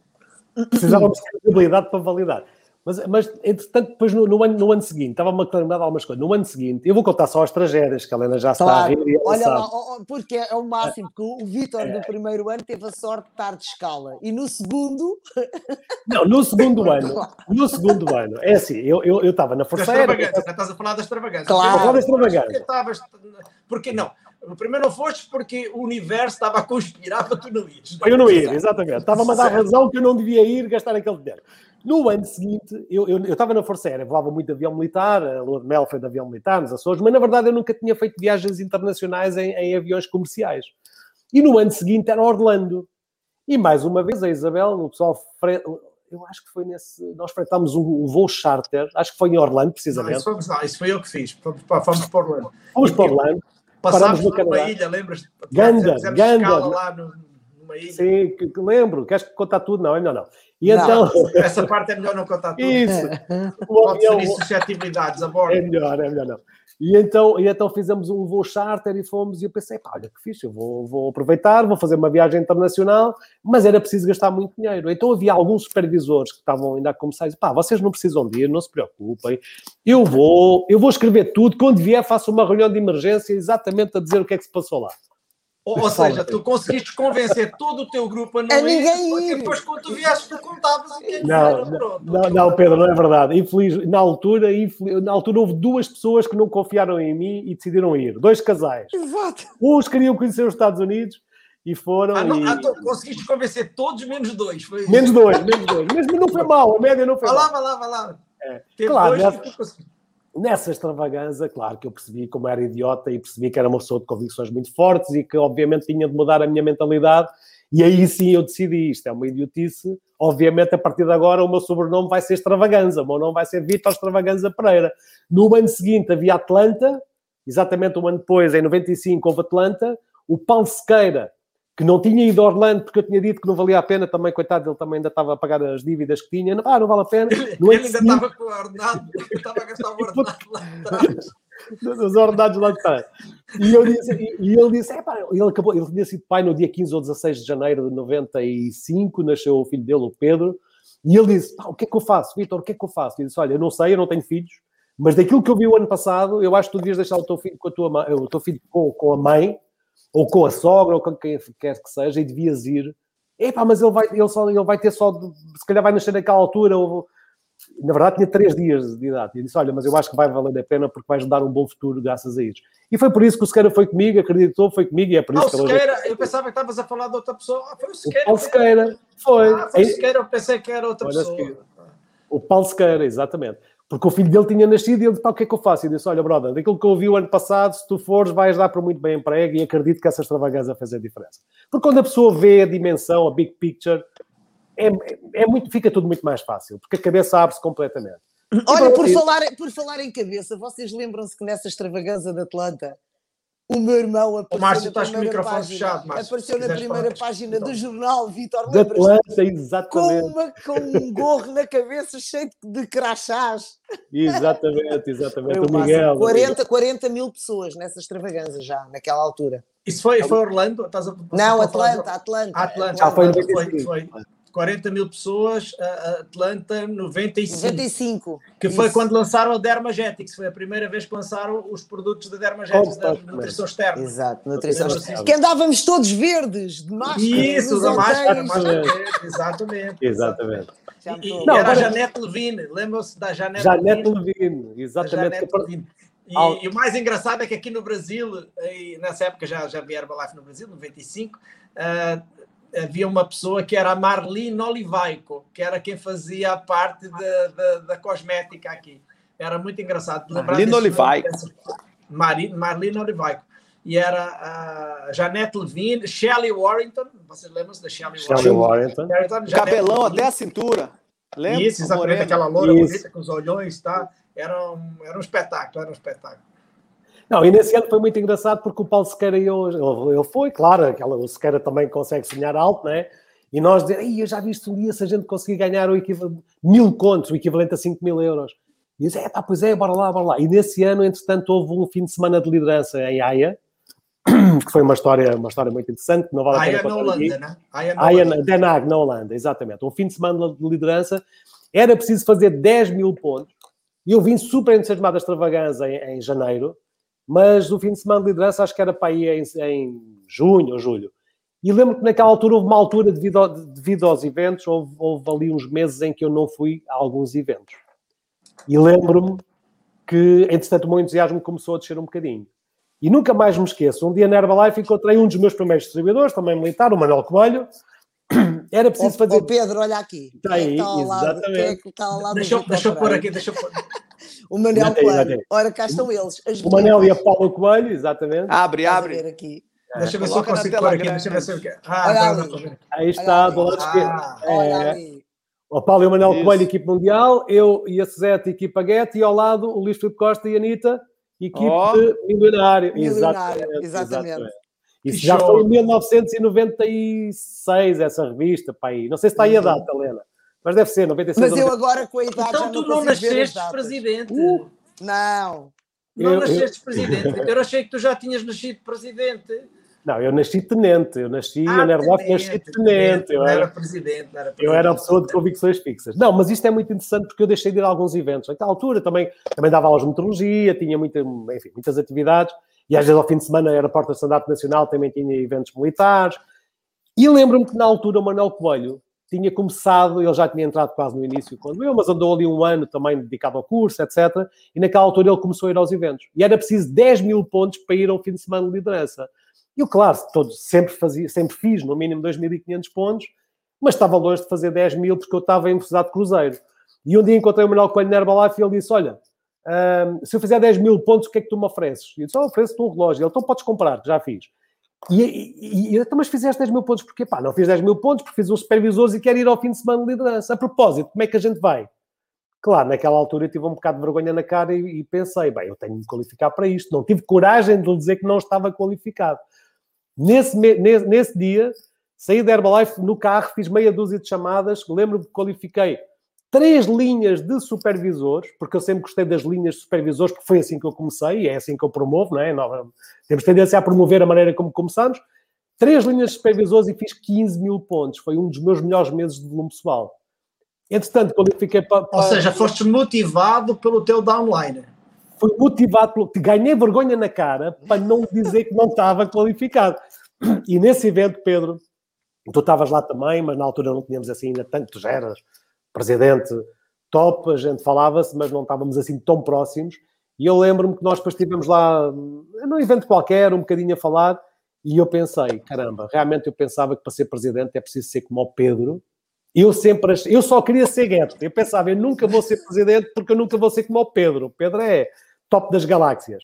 Precisávamos de credibilidade para validar. Mas, mas entretanto, depois no, no, ano, no ano seguinte, estava-me a lembrar algumas coisas. No ano seguinte, eu vou contar só as tragédias, que a Helena já claro. está a rir. Olha lá, porque é o máximo, porque o Vitor no primeiro ano teve a sorte de estar de escala. E no segundo. Não, no segundo ano. No segundo ano. É assim, eu, eu, eu estava na Força Aérea. Estás a falar da extravagância. Claro. Falar da extravagância. Porque não? Primeiro não foste porque o universo estava a conspirar para tu não ires. Eu não ir, exatamente. Estava-me a dar razão que eu não devia ir gastar aquele dinheiro. No ano seguinte, eu, eu, eu estava na Força Aérea, voava muito de avião militar, a Lua de Mel foi de avião militar nos Açores, mas na verdade eu nunca tinha feito viagens internacionais em, em aviões comerciais. E no ano seguinte era Orlando. E mais uma vez a Isabel, o pessoal, eu acho que foi nesse, nós fretámos um, um voo charter, acho que foi em Orlando, precisamente. Não, isso, fomos, não, isso foi eu que fiz, fomos para, fomos para Orlando. Fomos para Orlando. Passámos numa ilha, lembras? Ganda, Ganda. lá no, numa ilha. Sim, que, que lembro. Queres contar tudo? Não, é melhor não. E não, então... Essa parte é melhor não contar tudo. Isso. Pode ser suscetibilidades a bordo. É melhor, é melhor não. E então, e então fizemos um voo charter e fomos, e eu pensei, pá, olha que fixe, eu vou, vou aproveitar, vou fazer uma viagem internacional, mas era preciso gastar muito dinheiro. Então havia alguns supervisores que estavam ainda a começar e pá, vocês não precisam de ir, não se preocupem, eu vou, eu vou escrever tudo, quando vier faço uma reunião de emergência exatamente a dizer o que é que se passou lá. Ou, ou seja, tu conseguiste convencer todo o teu grupo a não a ninguém ir, depois quando tu vieste, tu contavas o que é não, era, não, não, não, Pedro, não é verdade. Infeliz, na, altura, infeliz, na altura houve duas pessoas que não confiaram em mim e decidiram ir. Dois casais. Exato. Uns queriam conhecer os Estados Unidos e foram. Ah, não, e... ah, conseguiste convencer todos menos dois. Foi menos dois, menos dois. Mas não foi mal, a média não foi vai mal. Lá, vai lá, vai lá. É. Claro, nessa, nessa extravagância, claro que eu percebi como era idiota e percebi que era uma pessoa de convicções muito fortes e que obviamente tinha de mudar a minha mentalidade. E aí sim eu decidi isto, é uma idiotice. Obviamente, a partir de agora, o meu sobrenome vai ser Extravaganza, o meu nome vai ser Vitor Extravaganza Pereira. No ano seguinte havia Atlanta, exatamente um ano depois, em 95, houve Atlanta. O Paulo Sequeira que não tinha ido a Orlando porque eu tinha dito que não valia a pena, também, coitado, ele também ainda estava a pagar as dívidas que tinha. Ah, não vale a pena. No ele ainda estava com o ordenado, estava a gastar o ordenado lá atrás. Os ordenados lá de trás. E, eu disse, e, ele disse: é, pá, ele acabou, ele tinha sido pai no dia 15 ou 16 de janeiro de 95, nasceu o filho dele, o Pedro, e ele disse: o que é que eu faço, Vitor, o que é que eu faço? E disse: olha, eu não sei, eu não tenho filhos, mas daquilo que eu vi o ano passado, eu acho que tu devias deixar o teu filho com a tua mãe, o teu filho com, com a mãe, ou com a sogra, ou com quem quer que seja, e devias ir. Epá, mas ele vai, ele, só, ele vai ter só, se calhar vai nascer naquela altura, ou, na verdade tinha três dias de idade, e disse, olha, mas eu acho que vai valer a pena porque vais dar um bom futuro graças a isso. E foi por isso que o Sequeira foi comigo, acreditou, foi comigo, e é por isso ah, que... o Sequeira, eu pensava que estavas a falar de outra pessoa. Ah, foi o Sequeira. O Paulo Sequeira, foi. Ah, foi o Sequeira, eu pensei que era outra pessoa. O Paulo Sequeira, exatamente. Porque o filho dele tinha nascido e ele disse, pá, o que é que eu faço? E disse, olha, brother, daquilo que eu ouvi o ano passado, se tu fores, vais dar para muito bem emprego e acredito que essa extravagância faz a diferença. Porque quando a pessoa vê a dimensão, a big picture, é, é muito, fica tudo muito mais fácil, porque a cabeça abre-se completamente. Olha, por falar, por falar em cabeça, vocês lembram-se que nessa extravagância de Atlanta, o meu irmão apareceu. O Márcio, estás com o microfone página, fechado, Márcio. Apareceu na primeira página do jornal, Vitor Da Atlanta, exatamente. Com, uma, com um gorro na cabeça cheio de crachás. Exatamente, exatamente. o Miguel. 40, 40 mil pessoas nessa extravagância já, naquela altura. Isso foi, foi Orlando? Estás a, Não, Atlanta, Atlanta. Atlanta. Já foi, foi, foi. 40 mil pessoas, Atlanta 95. 95. Que foi Isso. quando lançaram a Dermagetics, foi a primeira vez que lançaram os produtos da Dermagetics, da nutrição externa. Exato, nutrição externa. Que andávamos todos verdes, de máscara. Isso, da máscara, máscara exatamente. Exatamente. E, Não, era a Janete Levine, lembram-se da Janete Janete Levine, exatamente. Janete Levine. E, e, o mais engraçado é que aqui no Brasil, nessa época já, já vi Herbalife no Brasil, 95, uh, havia uma pessoa que era a Marlene Olivaico, que era quem fazia a parte da, da, da cosmética aqui. Era muito engraçado. Marlene Olivaico. Marlene Olivaico. E era a Janete Levine, Shelley Warrington, vocês lembram da Shelley Warrington? Warrington. Cabelão até a cintura. Lembra? Isso, exatamente, aquela loura bonita com os olhões, tá? Era um, era um espetáculo, era um espetáculo. Não, e nesse ano foi muito engraçado porque o Paulo Sequeira e eu, ele, foi, claro, aquela, o Sequeira também consegue sonhar alto, né? E nós dizemos, eu já viste um dia se a gente conseguir ganhar o equivalente, mil contos, o equivalente a 5 mil euros. E eu disse, é pá, pois é, bora lá, bora lá. E nesse ano, entretanto, houve um fim de semana de liderança em Haia, que foi uma história, uma história muito interessante, não vale a pena Haia na Holanda, né? Haia na Holanda. Den Haag, na Holanda, exatamente. Um fim de semana de liderança, era preciso fazer 10 mil pontos, e eu vim super entusiasmado da extravagância em, em janeiro, mas o fim de semana de liderança acho que era para ir em, em junho ou julho. E lembro que naquela altura houve uma altura, devido, ao, devido aos eventos, houve, houve, ali uns meses em que eu não fui a alguns eventos. E lembro-me que, entretanto, o meu entusiasmo começou a descer um bocadinho. E nunca mais me esqueço, um dia na Herbalife encontrei um dos meus primeiros distribuidores, também militar, o Manuel Coelho. Era preciso fazer. Ô Pedro, olha aqui. Está aí, é exatamente. É que está ao lado deixa, deixa eu pôr aqui, deixa eu pôr. O Manel Coelho. Ora, cá estão eles. o Manel e a Paula Coelho, exatamente. Abre, abre. aqui. É. Deixa eu ver se eu consigo pôr aqui. Deixa eu ver se eu. Ah, olha ali. Aí está, do lado esquerdo. O Paulo e o Manel Isso. Coelho, equipe mundial. Eu e a Suzete, equipa Guete. E ao lado, o Luís Filipe Costa e a Anitta, equipe oh. milionário. Milionário, exatamente. exatamente. Isso já foi em 1996, essa revista, pá, aí. Não sei se está aí a uhum. data, Helena. Mas deve ser, 96. Mas eu agora com a idade então, já tu não nasceste presidente. Uh, não. Não eu, nasceste eu... presidente. Eu achei que tu já tinhas nascido presidente. Não, eu nasci tenente. Eu nasci, ah, eu na verdade nasci tenente. tenente. Eu não era, era presidente, não era presidente. Eu era a pessoa de convicções fixas. Não, mas isto é muito interessante porque eu deixei de ir a alguns eventos. Naquela altura também, também dava aulas de meteorologia, tinha muita, enfim, muitas atividades. e às vezes ao fim de semana era porta de stand-up nacional, também tinha eventos militares. E lembro-me que na altura o Manuel Coelho tinha começado, ele já tinha entrado quase no início quando eu, mas andou ali um ano também dedicado ao curso, etc. E naquela altura ele começou a ir aos eventos. E era preciso 10 mil pontos para ir ao fim de semana de liderança. E eu, claro, todos, sempre, fazia, sempre fiz no mínimo 2.500 pontos, mas estava longe de fazer 10 mil porque eu estava em velocidade de cruzeiro. E um dia encontrei o Manuel Coelho na Herbalife e ele disse, olha, um, se eu fizer 10 mil pontos, o que é que tu me ofereces? E eu disse, oh, ofereço-te um relógio. Ele, então podes comprar, já fiz. E, e, e então, mas fizeste 10 mil pontos porquê? Pá, não fiz 10 mil pontos porque fiz uns supervisores e quero ir ao fim de semana de liderança. A propósito, como é que a gente vai? Claro, naquela altura eu tive um bocado de vergonha na cara e, e pensei, bem, eu tenho de me qualificar para isto. Não tive coragem de lhe dizer que não estava qualificado. Nesse, nesse, nesse dia, saí da Herbalife no carro, fiz meia dúzia de chamadas, lembro-me que qualifiquei três linhas de supervisores, porque eu sempre gostei das linhas de supervisores, porque foi assim que eu comecei e é assim que eu promovo, não é? temos tendência a promover a maneira como começamos. Três linhas de supervisores e fiz 15 mil pontos. Foi um dos meus melhores meses de volume pessoal. Entretanto, quando eu fiquei para. Ou seja, foste motivado pelo teu downliner. Fui motivado pelo... Ganhei vergonha na cara para não dizer que não estava qualificado. E nesse evento, Pedro, tu estavas lá também, mas na altura não tínhamos assim ainda tanto, tu eras presidente top, a gente falava-se, mas não estávamos assim tão próximos. E eu lembro-me que nós depois estivemos lá num evento qualquer, um bocadinho a falar, e eu pensei, caramba, realmente eu pensava que para ser presidente é preciso ser como o Pedro. Eu sempre achei, eu só queria ser gueto. Eu pensava, eu nunca vou ser presidente porque eu nunca vou ser como o Pedro. O Pedro é top das galáxias.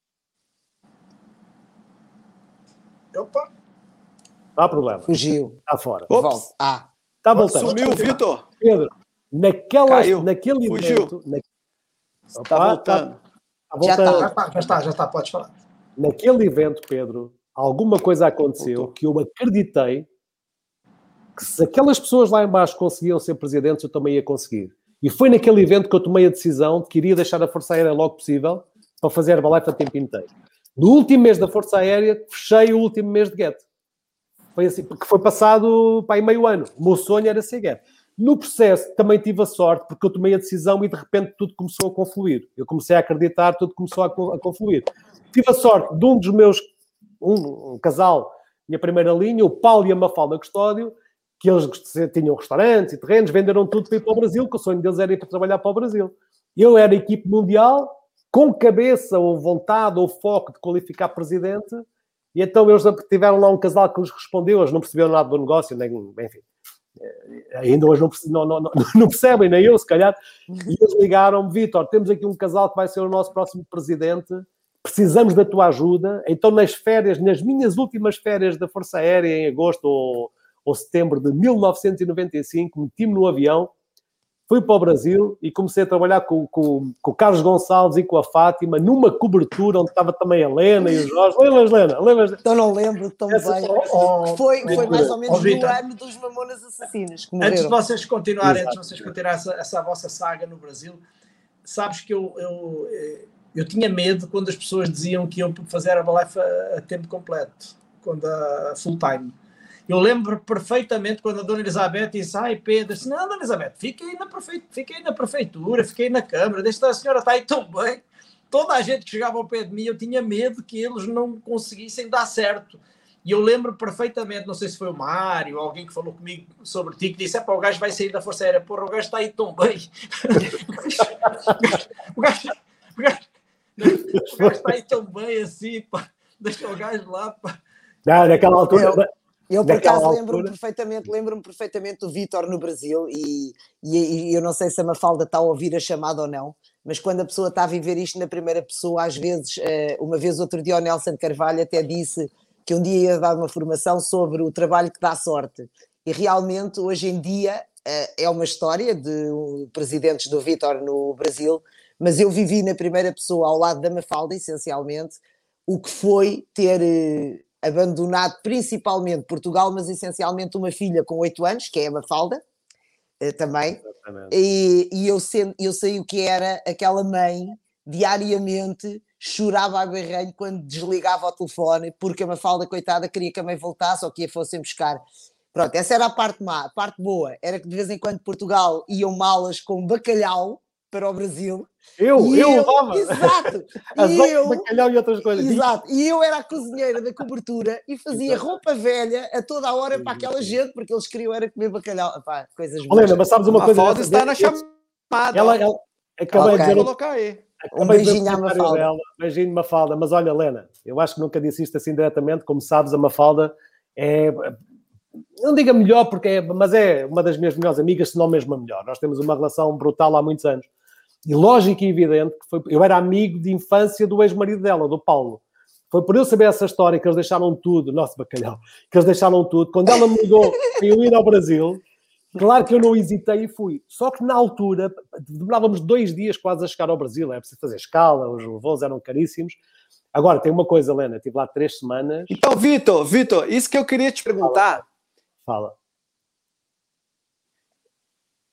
Opa! Não há problema. Fugiu. Está fora. Ops. Ah. Está voltando. Sumiu, Vitor. Pedro, Naquela, Caiu. naquele Fugiu. evento. Na... Está voltando. Tá, tá voltando. Já, está, já está, já está, já está, pode falar. Naquele evento, Pedro, alguma coisa aconteceu Voltou. que eu acreditei que se aquelas pessoas lá embaixo conseguiam ser presidentes, eu também ia conseguir. E foi naquele evento que eu tomei a decisão de que iria deixar a Força Aérea logo possível para fazer Herbalife a tempo inteiro. No último mês da Força Aérea, fechei o último mês de Get. Foi assim, porque foi passado para aí meio ano. O meu sonho era ser Get. No processo também tive a sorte, porque eu tomei a decisão e de repente tudo começou a confluir. Eu comecei a acreditar, tudo começou a, confluir. Tive a sorte de um dos meus, um, um casal, minha primeira linha, o Paulo e a Mafalda Custódio, que eles tinham restaurantes e terrenos, venderam tudo para ir para o Brasil, que o sonho deles era ir para trabalhar para o Brasil. Eu era equipe mundial, com cabeça ou vontade ou foco de qualificar presidente, e então eles tiveram lá um casal que lhes respondeu, eles não perceberam nada do negócio, nem, enfim, ainda hoje não, não, não, não, percebem, nem eu, se calhar, e eles ligaram-me, Vitor, temos aqui um casal que vai ser o nosso próximo presidente, precisamos da tua ajuda, então nas férias, nas minhas últimas férias da Força Aérea, em agosto ou, ou setembro de 1995, meti-me no avião, fui para o Brasil e comecei a trabalhar com, com, com, o Carlos Gonçalves e com a Fátima numa cobertura onde estava também a Helena e o Jorge. Lembras, Helena? Lembras? Então não lembro tão Essa, bem. Oh, foi, foi mais ou menos oh, no ano dos Mamonas Assassinas. Antes de vocês continuarem, antes de vocês continuarem essa, essa vossa saga no Brasil, sabes que eu, eu, eu tinha medo quando as pessoas diziam que iam fazer a Herbalife a, a tempo completo, quando a full time eu lembro perfeitamente quando a dona Elizabeth disse: Ai, Pedro, disse, não, dona Elizabeth, fique aí na, prefe... fique aí na prefeitura, fiquei na Câmara, deixa a senhora está aí tão bem. Toda a gente que chegava ao pé de mim, eu tinha medo que eles não conseguissem dar certo. E eu lembro perfeitamente, não sei se foi o Mário, alguém que falou comigo sobre ti, que disse: é pá, o gajo vai sair da Força Aérea, porra, o gajo está aí tão bem. o, gajo, o, gajo, o gajo está aí tão bem assim, pá, deixa o gajo lá. Pá. Não, naquela altura. Eu, por acaso, lembro-me perfeitamente, lembro perfeitamente do Vitor no Brasil e, e, e, eu não sei se a Mafalda está a ouvir a chamada ou não, mas quando a pessoa está a viver isto na primeira pessoa, às vezes, eh, uma vez outro dia o Nelson Carvalho até disse que um dia ia dar uma formação sobre o trabalho que dá sorte. E realmente, hoje em dia, eh, é uma história de presidentes do Vitor no Brasil, mas eu vivi na primeira pessoa ao lado da Mafalda, essencialmente, o que foi ter eh, abandonado principalmente Portugal, mas essencialmente uma filha com 8 anos, que é a Mafalda, eh, também. E, e, eu, sei, eu sei o que era aquela mãe diariamente chorava a berreiro quando desligava o telefone, porque a Mafalda, coitada, queria que a mãe voltasse ou que a fossem buscar. Pronto, essa era a parte má. A parte boa era que de vez em quando Portugal iam malas com bacalhau, para o Brasil. Eu, eu, eu levava. Exato. e eu, bacalhau e outras coisas. Exato. E eu era a cozinheira da cobertura e fazia exato. roupa velha a toda a hora para aquela gente, porque eles queriam era comer bacalhau. Epá, coisas boas. Helena, mas sabes uma, coisa? Pode estar na chamada. Ela, ela, acabei okay. de dizer... colocar aí. Um beijinho à Mafalda. Dela, beijinho Mafalda. Mas olha, Helena, eu acho que nunca disse isto assim diretamente. Como sabes, a Mafalda é não diga melhor, porque é, mas é uma das minhas melhores amigas, se não mesmo a melhor. Nós temos uma relação brutal há muitos anos. E lógico e evidente que foi, eu era amigo de infância do ex-marido dela, do Paulo. Foi por eu saber essa história que eles deixaram tudo, nosso bacalhau, que eles deixaram tudo. Quando ela me mudou para eu ir ao Brasil, claro que eu não hesitei e fui. Só que na altura, demorávamos dois dias quase a chegar ao Brasil, é preciso fazer escala, os voos eram caríssimos. Agora, tem uma coisa, Helena, estive lá três semanas. Então, Vitor, Vitor, isso que eu queria te perguntar. Fala.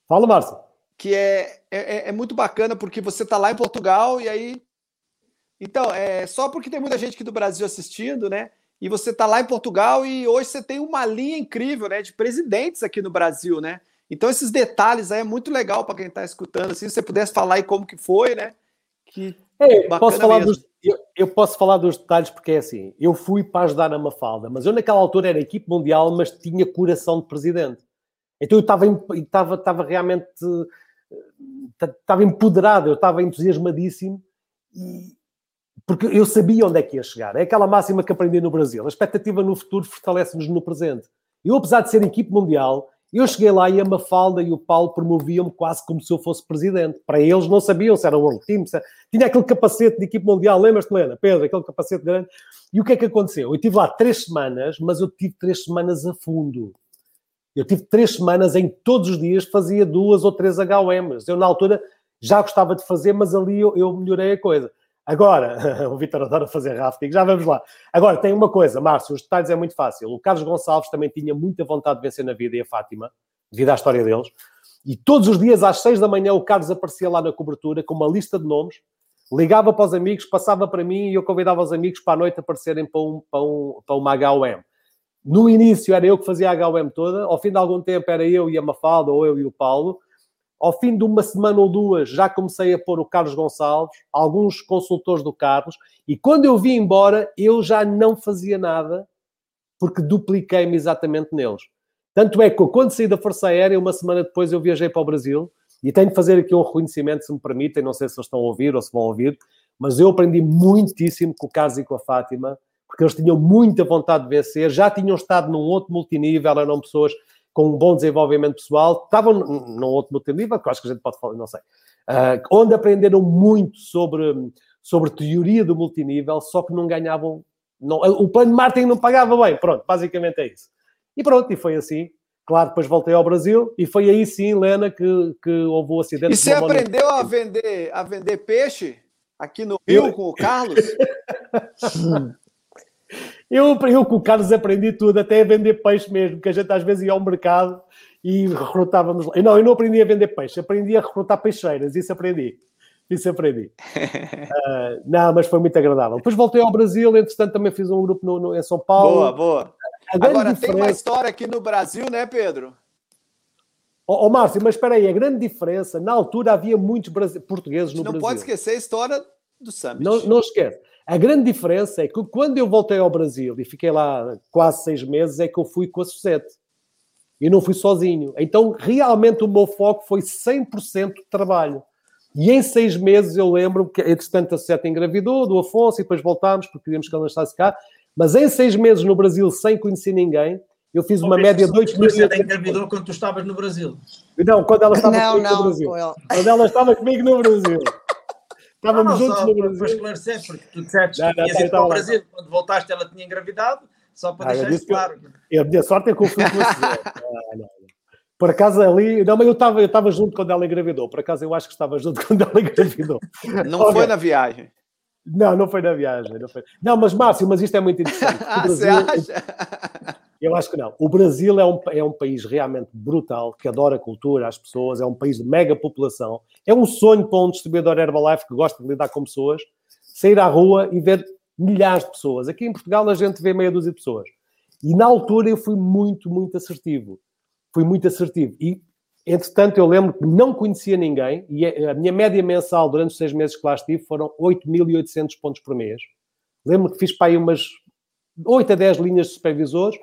Fala, Márcio. Que é, é, é muito bacana porque você está lá em Portugal e aí. Então, é só porque tem muita gente aqui do Brasil assistindo, né? E você está lá em Portugal e hoje você tem uma linha incrível, né? De presidentes aqui no Brasil, né? Então, esses detalhes aí é muito legal para quem está escutando. Assim, se você pudesse falar aí como que foi, né? Que é, posso falar dos, eu, eu, posso falar dos detalhes porque é assim, eu fui para ajudar a Mafalda, mas eu naquela altura era equipe mundial, mas tinha coração de presidente. Então eu estava, estava, estava realmente estava empoderado, eu estava entusiasmadíssimo e, porque eu sabia onde é que ia chegar. É aquela máxima que aprendi no Brasil. A expectativa no futuro fortalece-nos no presente. Eu, apesar de ser equipe mundial, eu cheguei lá e a Mafalda e o Paulo promoviam-me quase como se eu fosse presidente. Para eles não sabiam se era World Team, se... tinha aquele capacete de equipe mundial, lembras-te, Helena? Pedro, aquele capacete grande. E o que é que aconteceu? Eu estive lá três semanas, mas eu tive três semanas a fundo. Eu tive três semanas em todos os dias, fazia duas ou três HOMs. Eu, na altura, já gostava de fazer, mas ali eu, eu melhorei a coisa. Agora, o Vitor adora fazer rafting, já vamos lá. Agora, tem uma coisa, Márcio, os detalhes é muito fácil. O Carlos Gonçalves também tinha muita vontade de vencer na vida e a Fátima, devido à história deles. E todos os dias, às seis da manhã, o Carlos aparecia lá na cobertura com uma lista de nomes, ligava para os amigos, passava para mim e eu convidava os amigos para a noite aparecerem para, um, para, um, para uma HOM. No início era eu que fazia a HOM toda, ao fim de algum tempo era eu e a Mafalda, ou eu e o Paulo, ao fim de uma semana ou duas, já comecei a pôr o Carlos Gonçalves, alguns consultores do Carlos, e quando eu vim embora, eu já não fazia nada, porque dupliquei-me exatamente neles. Tanto é que quando saí da Força Aérea, uma semana depois eu viajei para o Brasil, e tenho de fazer aqui um reconhecimento, se me permitem, não sei se eles estão a ouvir ou se vão ouvir, mas eu aprendi muitíssimo com o Carlos e com a Fátima, porque eles tinham muita vontade de vencer, já tinham estado num outro multinível, eram pessoas com um bom desenvolvimento pessoal, estavam num outro multinível, que eu acho que a gente pode falar, não sei, uh, onde aprenderam muito sobre, sobre teoria do multinível, só que não ganhavam. Não, o plano de marketing não pagava bem, pronto, basicamente é isso. E pronto, e foi assim. Claro, depois voltei ao Brasil e foi aí sim, Lena, que, que houve o acidente. E você aprendeu a vender, a vender peixe aqui no Rio com o Carlos? Eu, eu com o Carlos aprendi tudo, até a vender peixe mesmo, que a gente às vezes ia ao mercado e recrutávamos lá. Não, eu não aprendi a vender peixe, aprendi a recrutar peixeiras, isso aprendi. Isso aprendi. uh, não, mas foi muito agradável. Depois voltei ao Brasil, entretanto também fiz um grupo no, no em São Paulo. Boa, boa. Agora diferença... tem uma história aqui no Brasil, né, Pedro? Ó oh, oh, Márcio, mas espera aí, a grande diferença, na altura havia muitos portugueses no não Brasil. Não pode esquecer a história do Summit. Não, não esquece. A grande diferença é que quando eu voltei ao Brasil e fiquei lá quase seis meses, é que eu fui com a Societe. E não fui sozinho. Então, realmente, o meu foco foi 100% de trabalho. E em seis meses eu lembro que, entretanto, a Societe engravidou do Afonso e depois voltámos porque queríamos que ela estasse cá. Mas em seis meses no Brasil, sem conhecer ninguém, eu fiz uma média de 8 mil. Você engravidou quando tu estavas no Brasil? Não, quando ela estava não, comigo não, no Brasil. Quando ela estava comigo no Brasil. Estávamos não, juntos no Brasil. Para esclarecer, porque tu disseste que tinhas ido para o Brasil, quando voltaste ela tinha engravidado, só para ah, deixar isso claro. Eu, a minha sorte é que eu fui com ah, Por acaso ali, não, mas eu estava eu estava junto quando ela engravidou. Por acaso eu acho que estava junto quando ela engravidou. Não okay. foi na viagem. Não, não foi na viagem. Não, foi. não mas Márcio, mas isto é muito interessante. ah, Brasil, você acha? Eu acho que não. O Brasil é um, é um país realmente brutal, que adora a cultura, as pessoas, é um país de mega população. É um sonho para um distribuidor Herbalife que gosta de lidar com pessoas, sair à rua e ver milhares de pessoas. Aqui em Portugal a gente vê meia dúzia de pessoas. E na altura eu fui muito, muito assertivo. Fui muito assertivo. E Entretanto, eu lembro que não conhecia ninguém e a minha média mensal durante os seis meses que lá estive foram 8.800 pontos por mês. Lembro que fiz para aí umas 8 a 10 linhas de supervisores,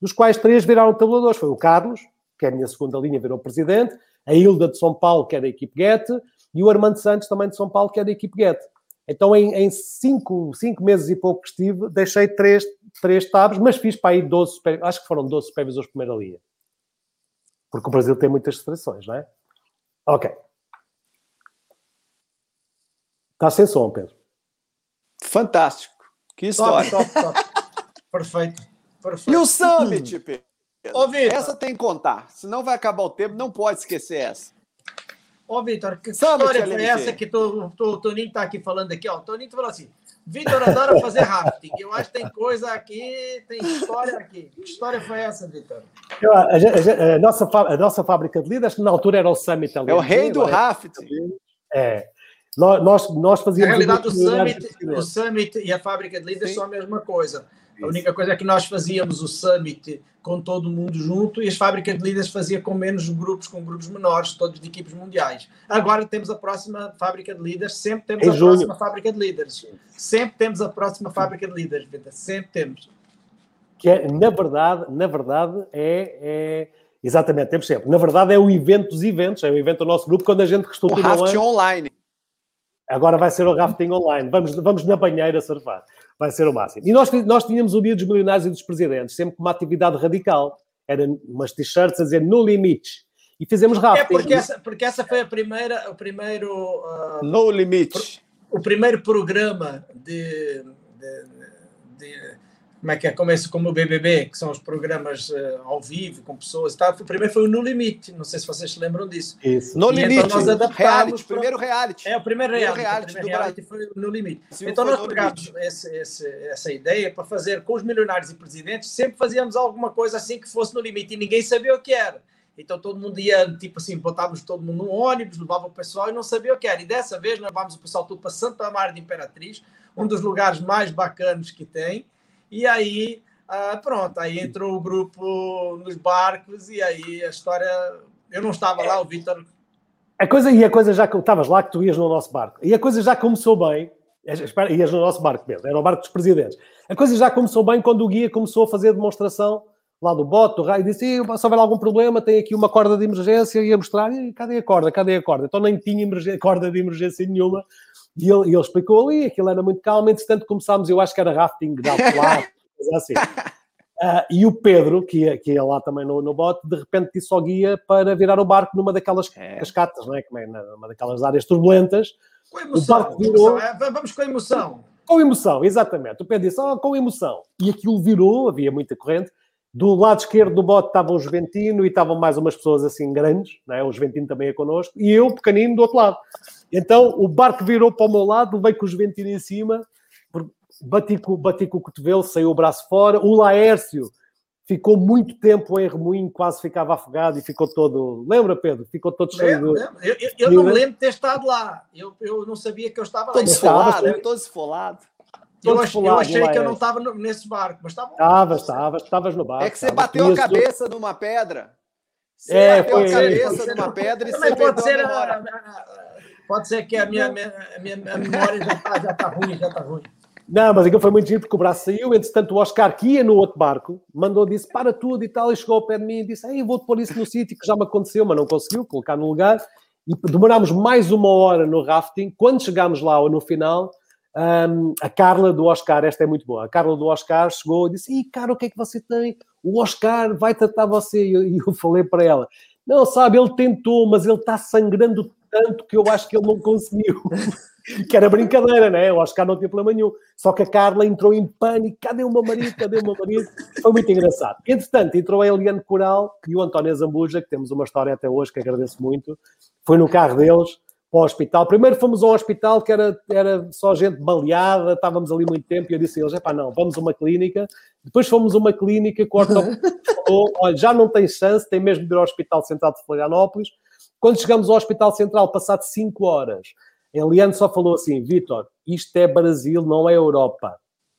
dos quais três viraram tabuladores. Foi o Carlos, que é a minha segunda linha, virou presidente, a Hilda de São Paulo, que é da equipe Guete, e o Armando Santos, também de São Paulo, que é da equipe Guete. Então, em, em cinco, cinco meses e pouco que estive, deixei três, três tabs, mas fiz para aí 12, acho que foram 12 supervisores de primeira linha. Porque o Brasil tem muitas restrições, não é? Ok. Está sem som, Pedro. Fantástico. Que história. Top, top, top. Perfeito. Perfeito. E o Summit, Pedro? Ô, essa tem que contar. Senão vai acabar o tempo, não pode esquecer essa. Ô, Vitor, que Summit, história foi essa que o Toninho está aqui falando aqui? Ó, o Toninho falou assim, Vitor adora fazer rafting. Eu acho que tem coisa aqui, tem história aqui. Que história foi essa, Vitor? A, a, a, nossa, a nossa fábrica de líderes, que na altura era o Summit ali. É o rei do rafting. É. Nós, nós fazíamos. Na realidade, o Summit, o Summit e a fábrica de líderes Sim. são a mesma coisa. A única coisa é que nós fazíamos o Summit com todo mundo junto e as fábricas de líderes fazia com menos grupos, com grupos menores, todos de equipes mundiais. Agora temos a próxima fábrica de líderes, sempre temos em a junho. próxima fábrica de líderes. Sempre temos a próxima fábrica de líderes, sempre temos. Que é, na verdade, na verdade, é, é exatamente, temos sempre. Na verdade, é o evento dos eventos, é o evento do nosso grupo, quando a gente reestrutura. O Raft online. Agora vai ser o rafting online. Vamos, vamos na banheira surfar. Vai ser o máximo. E nós, nós tínhamos o Dia dos Milionários e dos Presidentes, sempre com uma atividade radical. Era umas t-shirts a dizer no limite. E fizemos rafting. É porque essa, porque essa foi a primeira, o primeiro... Uh, no limite. O primeiro programa de, de, de como é que é, começa como o BBB, que são os programas uh, ao vivo, com pessoas e tal. O primeiro foi o No Limite, não sei se vocês se lembram disso. Isso. No e Limite, então nós adaptámos reality, primeiro reality. É, o primeiro reality, primeiro reality, o primeiro reality foi No Limite. Sim, então nós pegámos esse, esse, essa ideia para fazer com os milionários e presidentes, sempre fazíamos alguma coisa assim que fosse no limite e ninguém sabia o que era. Então todo mundo ia, tipo assim, botávamos todo mundo no ônibus, levava o pessoal e não sabia o que era. E dessa vez nós levámos o pessoal tudo para Santa Maria de Imperatriz, um dos lugares mais bacanos que tem. E aí, ah, pronto, aí entrou o grupo nos barcos e aí a história. Eu não estava lá, o Vitor. A coisa, e a coisa já que estavas lá, que tu ias no nosso barco, e a coisa já começou bem. Espera, ias no nosso barco mesmo, era o barco dos presidentes. A coisa já começou bem quando o guia começou a fazer a demonstração lá do bote, do raio, e disse: se houver algum problema, tem aqui uma corda de emergência, e a mostrar, e cadê a corda, cadê a corda? Então nem tinha corda de emergência nenhuma, e ele, ele explicou ali, aquilo era muito calmo, entretanto começámos, eu acho que era rafting de alto coisa assim. Uh, e o Pedro, que ia, que ia lá também no, no bote, de repente disse ao guia para virar o barco numa daquelas é. cascatas, não é? Como é numa daquelas áreas turbulentas. Com emoção. O barco virou... É, vamos com emoção. Com emoção, exatamente. O Pedro disse, oh, com emoção. E aquilo virou, havia muita corrente. Do lado esquerdo do bote estavam os Ventino e estavam mais umas pessoas assim grandes, né? os Ventino também é connosco, e eu, pequenino, do outro lado. Então o barco virou para o meu lado, veio com os Ventino em cima, bati com, bati com o cotovelo, saiu o braço fora. O Laércio ficou muito tempo em remoinho, quase ficava afogado e ficou todo. Lembra, Pedro? Ficou todo cheio de. Eu, eu, eu não me lembro de ter estado lá. Eu, eu não sabia que eu estava todo lá. Esfolado, todo esfolado. Eu, achei, eu achei que eu não estava nesse barco, mas estava. Estavas, estavas, estavas no barco. É que você bateu a cabeça numa pedra. Você é, bateu a cabeça numa pedra e você pode ser, a, pode ser que a minha, minha, minha, minha memória já está já tá ruim, já está ruim. Não, mas aquilo foi muito giro porque o braço saiu. Entretanto, o Oscar, que ia no outro barco, mandou, disse para tudo e tal, e chegou ao pé de mim e disse: Ei, vou-te pôr isso no sítio que já me aconteceu, mas não conseguiu colocar no lugar. E demorámos mais uma hora no rafting. Quando chegámos lá, ou no final, um, a Carla do Oscar, esta é muito boa, a Carla do Oscar chegou e disse: Ih, cara, o que é que você tem? O Oscar vai tratar você. E eu, eu falei para ela: Não, sabe, ele tentou, mas ele está sangrando tanto que eu acho que ele não conseguiu. que era brincadeira, né? O Oscar não tinha problema nenhum. Só que a Carla entrou em pânico: cadê o meu marido? Cadê o meu marido? Foi muito engraçado. Entretanto, entrou a Eliane Coral e o António Zambuja, que temos uma história até hoje que agradeço muito. Foi no carro deles para o hospital. Primeiro fomos ao hospital que era, era só gente baleada, estávamos ali muito tempo e eu disse a eles: pá, não, vamos a uma clínica. Depois fomos a uma clínica que o falou: olha, já não tem chance, tem mesmo de ir ao Hospital Central de Florianópolis. Quando chegamos ao Hospital Central, passado 5 horas, Eliane só falou assim: Vitor, isto é Brasil, não é Europa.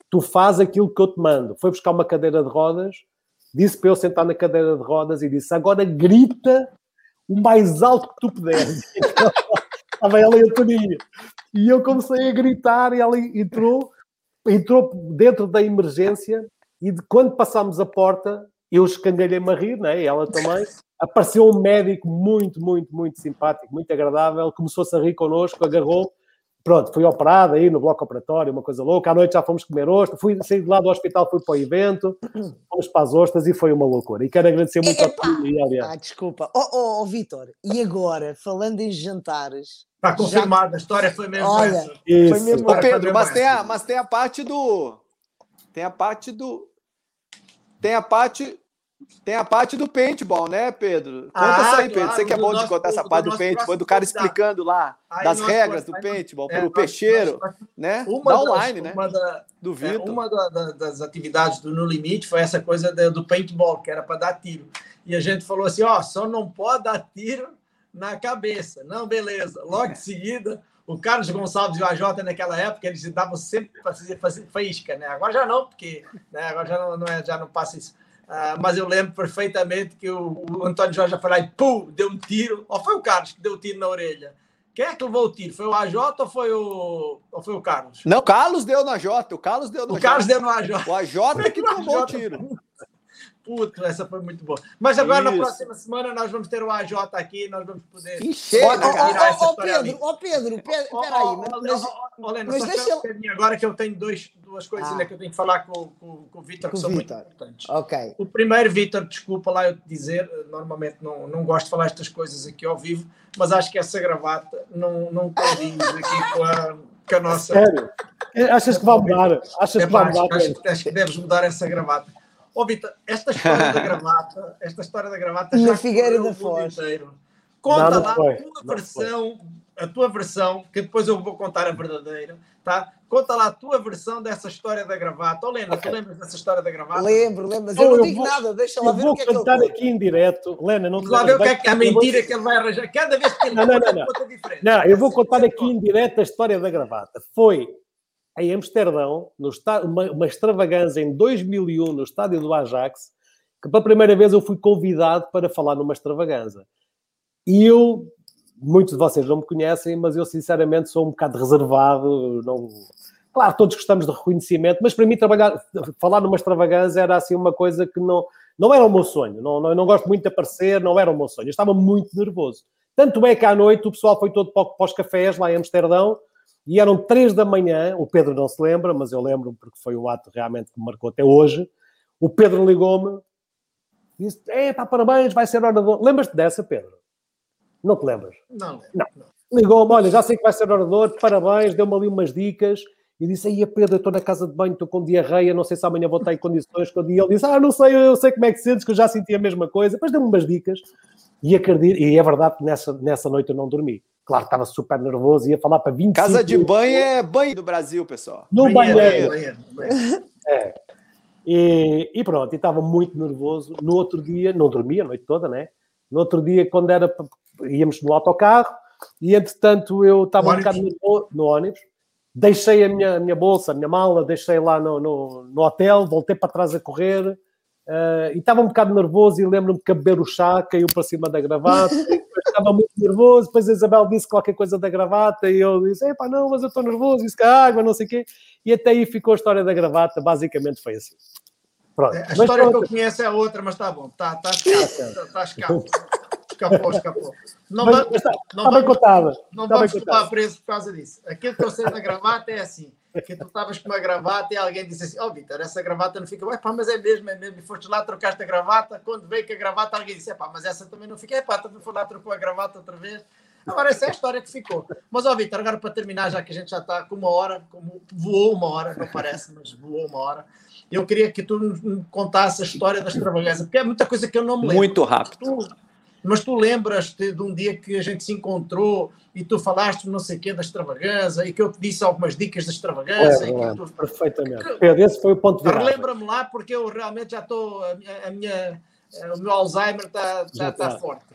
Tu faz aquilo que eu te mando. Foi buscar uma cadeira de rodas, disse para eu sentar na cadeira de rodas e disse: agora grita o mais alto que tu puderes. Estava ela e a Toninha. E eu comecei a gritar e ela entrou, entrou dentro da emergência e de, quando passámos a porta, eu escangalhei-me a rir, né? e ela também. Apareceu um médico muito, muito, muito simpático, muito agradável, começou-se a rir connosco, agarrou Pronto, fui operado aí no bloco operatório, uma coisa louca. À noite já fomos comer ostras. Fui sair de lá do hospital, fui para o evento, fomos para as ostras e foi uma loucura. E quero agradecer muito Epa! ao e Ah, desculpa. Oh, oh, oh Vitor, e agora, falando em jantares. Está confirmado, já... a história foi mesmo Olha, essa. Foi mesmo Ô, Pedro, mas tem, a, mas tem a parte do. Tem a parte do. Tem a parte tem a parte do paintball, né, Pedro? Conta ah, isso aí, Pedro. Claro, Você que é bom nosso, de contar essa parte do, do paintball, do cara explicando lá aí das regras do paintball é, para o peixeiro, nós, né? Uma da online, das, né? Uma da, do É, uma da, da, das atividades do No Limite foi essa coisa do paintball, que era para dar tiro. E a gente falou assim, ó, só não pode dar tiro na cabeça. Não, beleza. Logo em seguida, o Carlos Gonçalves e o AJ naquela época, eles davam sempre para fazer, faísca, né? Agora já não, porque né? agora já não, não, é, já não passa isso. Uh, mas eu lembro perfeitamente que o, o Antônio Jorge foi lá e pum, deu um tiro. Ou foi o Carlos que deu o um tiro na orelha? Quem é que levou o tiro? Foi o AJ ou foi o, ou foi o Carlos? Não, o Carlos deu no AJ. O Carlos deu no O Carlos deu no AJ. O AJ que tomou o tiro. Puto, essa foi muito boa. Mas agora, Isso. na próxima semana, nós vamos ter o AJ aqui, nós vamos poder. Encher, Ô, Pedro, ô Pedro, Pedro, peraí. Mas, mas deixa eu. Agora que eu tenho dois, duas coisas ah. que eu tenho que falar com, com, com o Vitor, que são Victor. muito importantes. Ok. O primeiro, Vitor, desculpa lá eu te dizer, normalmente não, não gosto de falar estas coisas aqui ao vivo, mas acho que essa gravata não, não condiz aqui com a, com a nossa. Sério? Achas que vai mudar? Achas é, que vai mudar? Acho, acho que deves mudar essa gravata. Ó, oh, Vitor, esta história da gravata, esta história da gravata já Figueira da Foz. Inteiro. Conta não, não lá foi. a tua não versão, foi. a tua versão, que depois eu vou contar a verdadeira, tá? Conta lá a tua versão dessa história da gravata. Oh, Lena, okay. tu lembras dessa história da gravata? Lembro, lembro, mas eu, eu não digo vou, nada, deixa lá ver o que é que Eu vou contar aqui em direto. Lena, não te lá ver o que é que a mentira que ele vai arranjar. Cada vez que ele não, não, não, não. diferente. Não, eu vou contar aqui em direto a história da gravata. Foi em Amsterdão, no estádio, uma, uma extravagância em 2001 no estádio do Ajax, que pela primeira vez eu fui convidado para falar numa extravagância. E eu, muitos de vocês não me conhecem, mas eu sinceramente sou um bocado reservado, não... Claro, todos gostamos de reconhecimento, mas para mim trabalhar, falar numa extravagância era assim uma coisa que não, não era o meu sonho. Não, não, não gosto muito de aparecer, não era o meu sonho. Eu estava muito nervoso. Tanto é que à noite o pessoal foi todo para, os cafés lá em Amsterdão e eram três da manhã, o Pedro não se lembra, mas eu lembro porque foi o ato realmente que me marcou até hoje. O Pedro ligou-me, disse: Epa, parabéns, vai ser orador. Lembras-te dessa, Pedro? Não te lembras? Não. Não. Ligou-me, olha, já sei que vai ser orador, parabéns, deu-me ali umas dicas. E disse, aí, Pedro, eu estou na casa de banho, estou com diarreia, não sei se amanhã vou estar em condições. E ele disse, ah, não sei, eu sei como é que sentes, que eu já senti a mesma coisa. Depois deu-me umas dicas. E, acredito, e é verdade que nessa, nessa noite eu não dormi. Claro, estava super nervoso, ia falar para 25 Casa de banho é banho do Brasil, pessoal. No banheiro. banheiro. É. E, e, pronto, estava muito nervoso. No outro dia, não dormia a noite toda, né? No outro dia, quando era, íamos no autocarro, e entretanto eu estava um bocado no, no ônibus, deixei a minha, a minha bolsa, a minha mala, deixei lá no, no, no hotel, voltei para trás a correr, uh, e estava um bocado nervoso, e lembro-me que a beber o chá caiu para cima da gravata, estava muito nervoso, depois a Isabel disse qualquer coisa da gravata e eu disse, epá, não, mas eu estou nervoso, disse que a água, não sei o quê, e até aí ficou a história da gravata, basicamente foi assim. Pronto. É, a história pronto. que eu conheço é outra, mas está bom, está tá, tá, tá escapado. Escapou, escapou. Não, mas, mas tá, não, tá vamos, não vamos ficar preso por causa disso. Aquilo que eu sei da gravata é assim que tu estavas com uma gravata e alguém disse assim: Ó, oh, Vitor, essa gravata não fica. Pá, mas é mesmo, é mesmo. E foste lá, trocaste a gravata. Quando veio com a gravata, alguém disse: Pá, mas essa também não fica. É pá, também foi lá, trocou a gravata outra vez. Agora, essa é a história que ficou. Mas, ó, Vitor, agora para terminar, já que a gente já está com uma hora, como voou uma hora, não parece, mas voou uma hora. Eu queria que tu me contasse a história da extravagância, porque é muita coisa que eu não me lembro. Muito rápido. Tu, mas tu lembras-te de um dia que a gente se encontrou e tu falaste não sei o quê da extravagância e que eu te disse algumas dicas da extravagância. É, tu... Perfeitamente. Que... Pedro, esse foi o ponto de vista. Relembra-me lá porque eu realmente já estou, a minha, a minha, o meu Alzheimer está, está forte.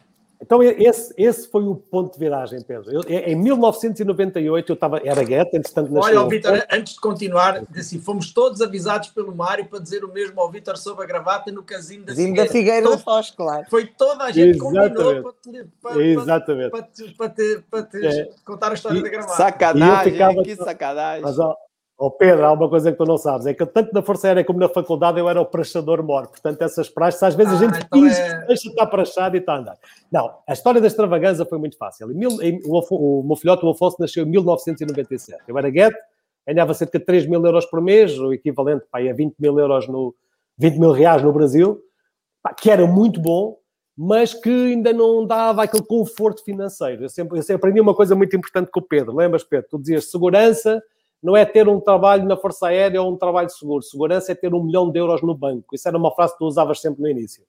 Então, esse, esse foi o ponto de viragem, Pedro. Eu, em 1998, eu estava, era gueta, entretanto nasceu... Olha, Vitor, antes de continuar, assim, fomos todos avisados pelo Mário para dizer o mesmo ao Vitor sobre a gravata no casino da Figueira. da Figueira Todo, Foz, claro. Foi toda a gente Exatamente. combinou para te, para, Exatamente. para, para te, para te é. contar a história e, da gravata. Sacanagem, ficava, que sacanagem. Mas, ó, Oh Pedro, há uma coisa que tu não sabes, é que tanto na Força Aérea como na faculdade eu era o prachador mor, portanto essas praxes, às vezes ah, a gente então diz é... deixa estar prachado e está a andar. Não, a história da extravaganza foi muito fácil. Mil, em, o, o, meu filhote, o Afonso, nasceu em 1997. Eu era guete, ganhava cerca de 3 mil euros por mês, o equivalente pá, a 20 mil euros no 20 mil reais no Brasil, pá, que era muito bom, mas que ainda não dava aquele conforto financeiro. Eu sempre, eu sempre aprendi uma coisa muito importante com o Pedro. Lembras, Pedro? Tu dizias segurança não é ter um trabalho na Força Aérea ou um trabalho seguro. Segurança é ter um milhão de euros no banco. Isso era uma frase que tu usavas sempre no início.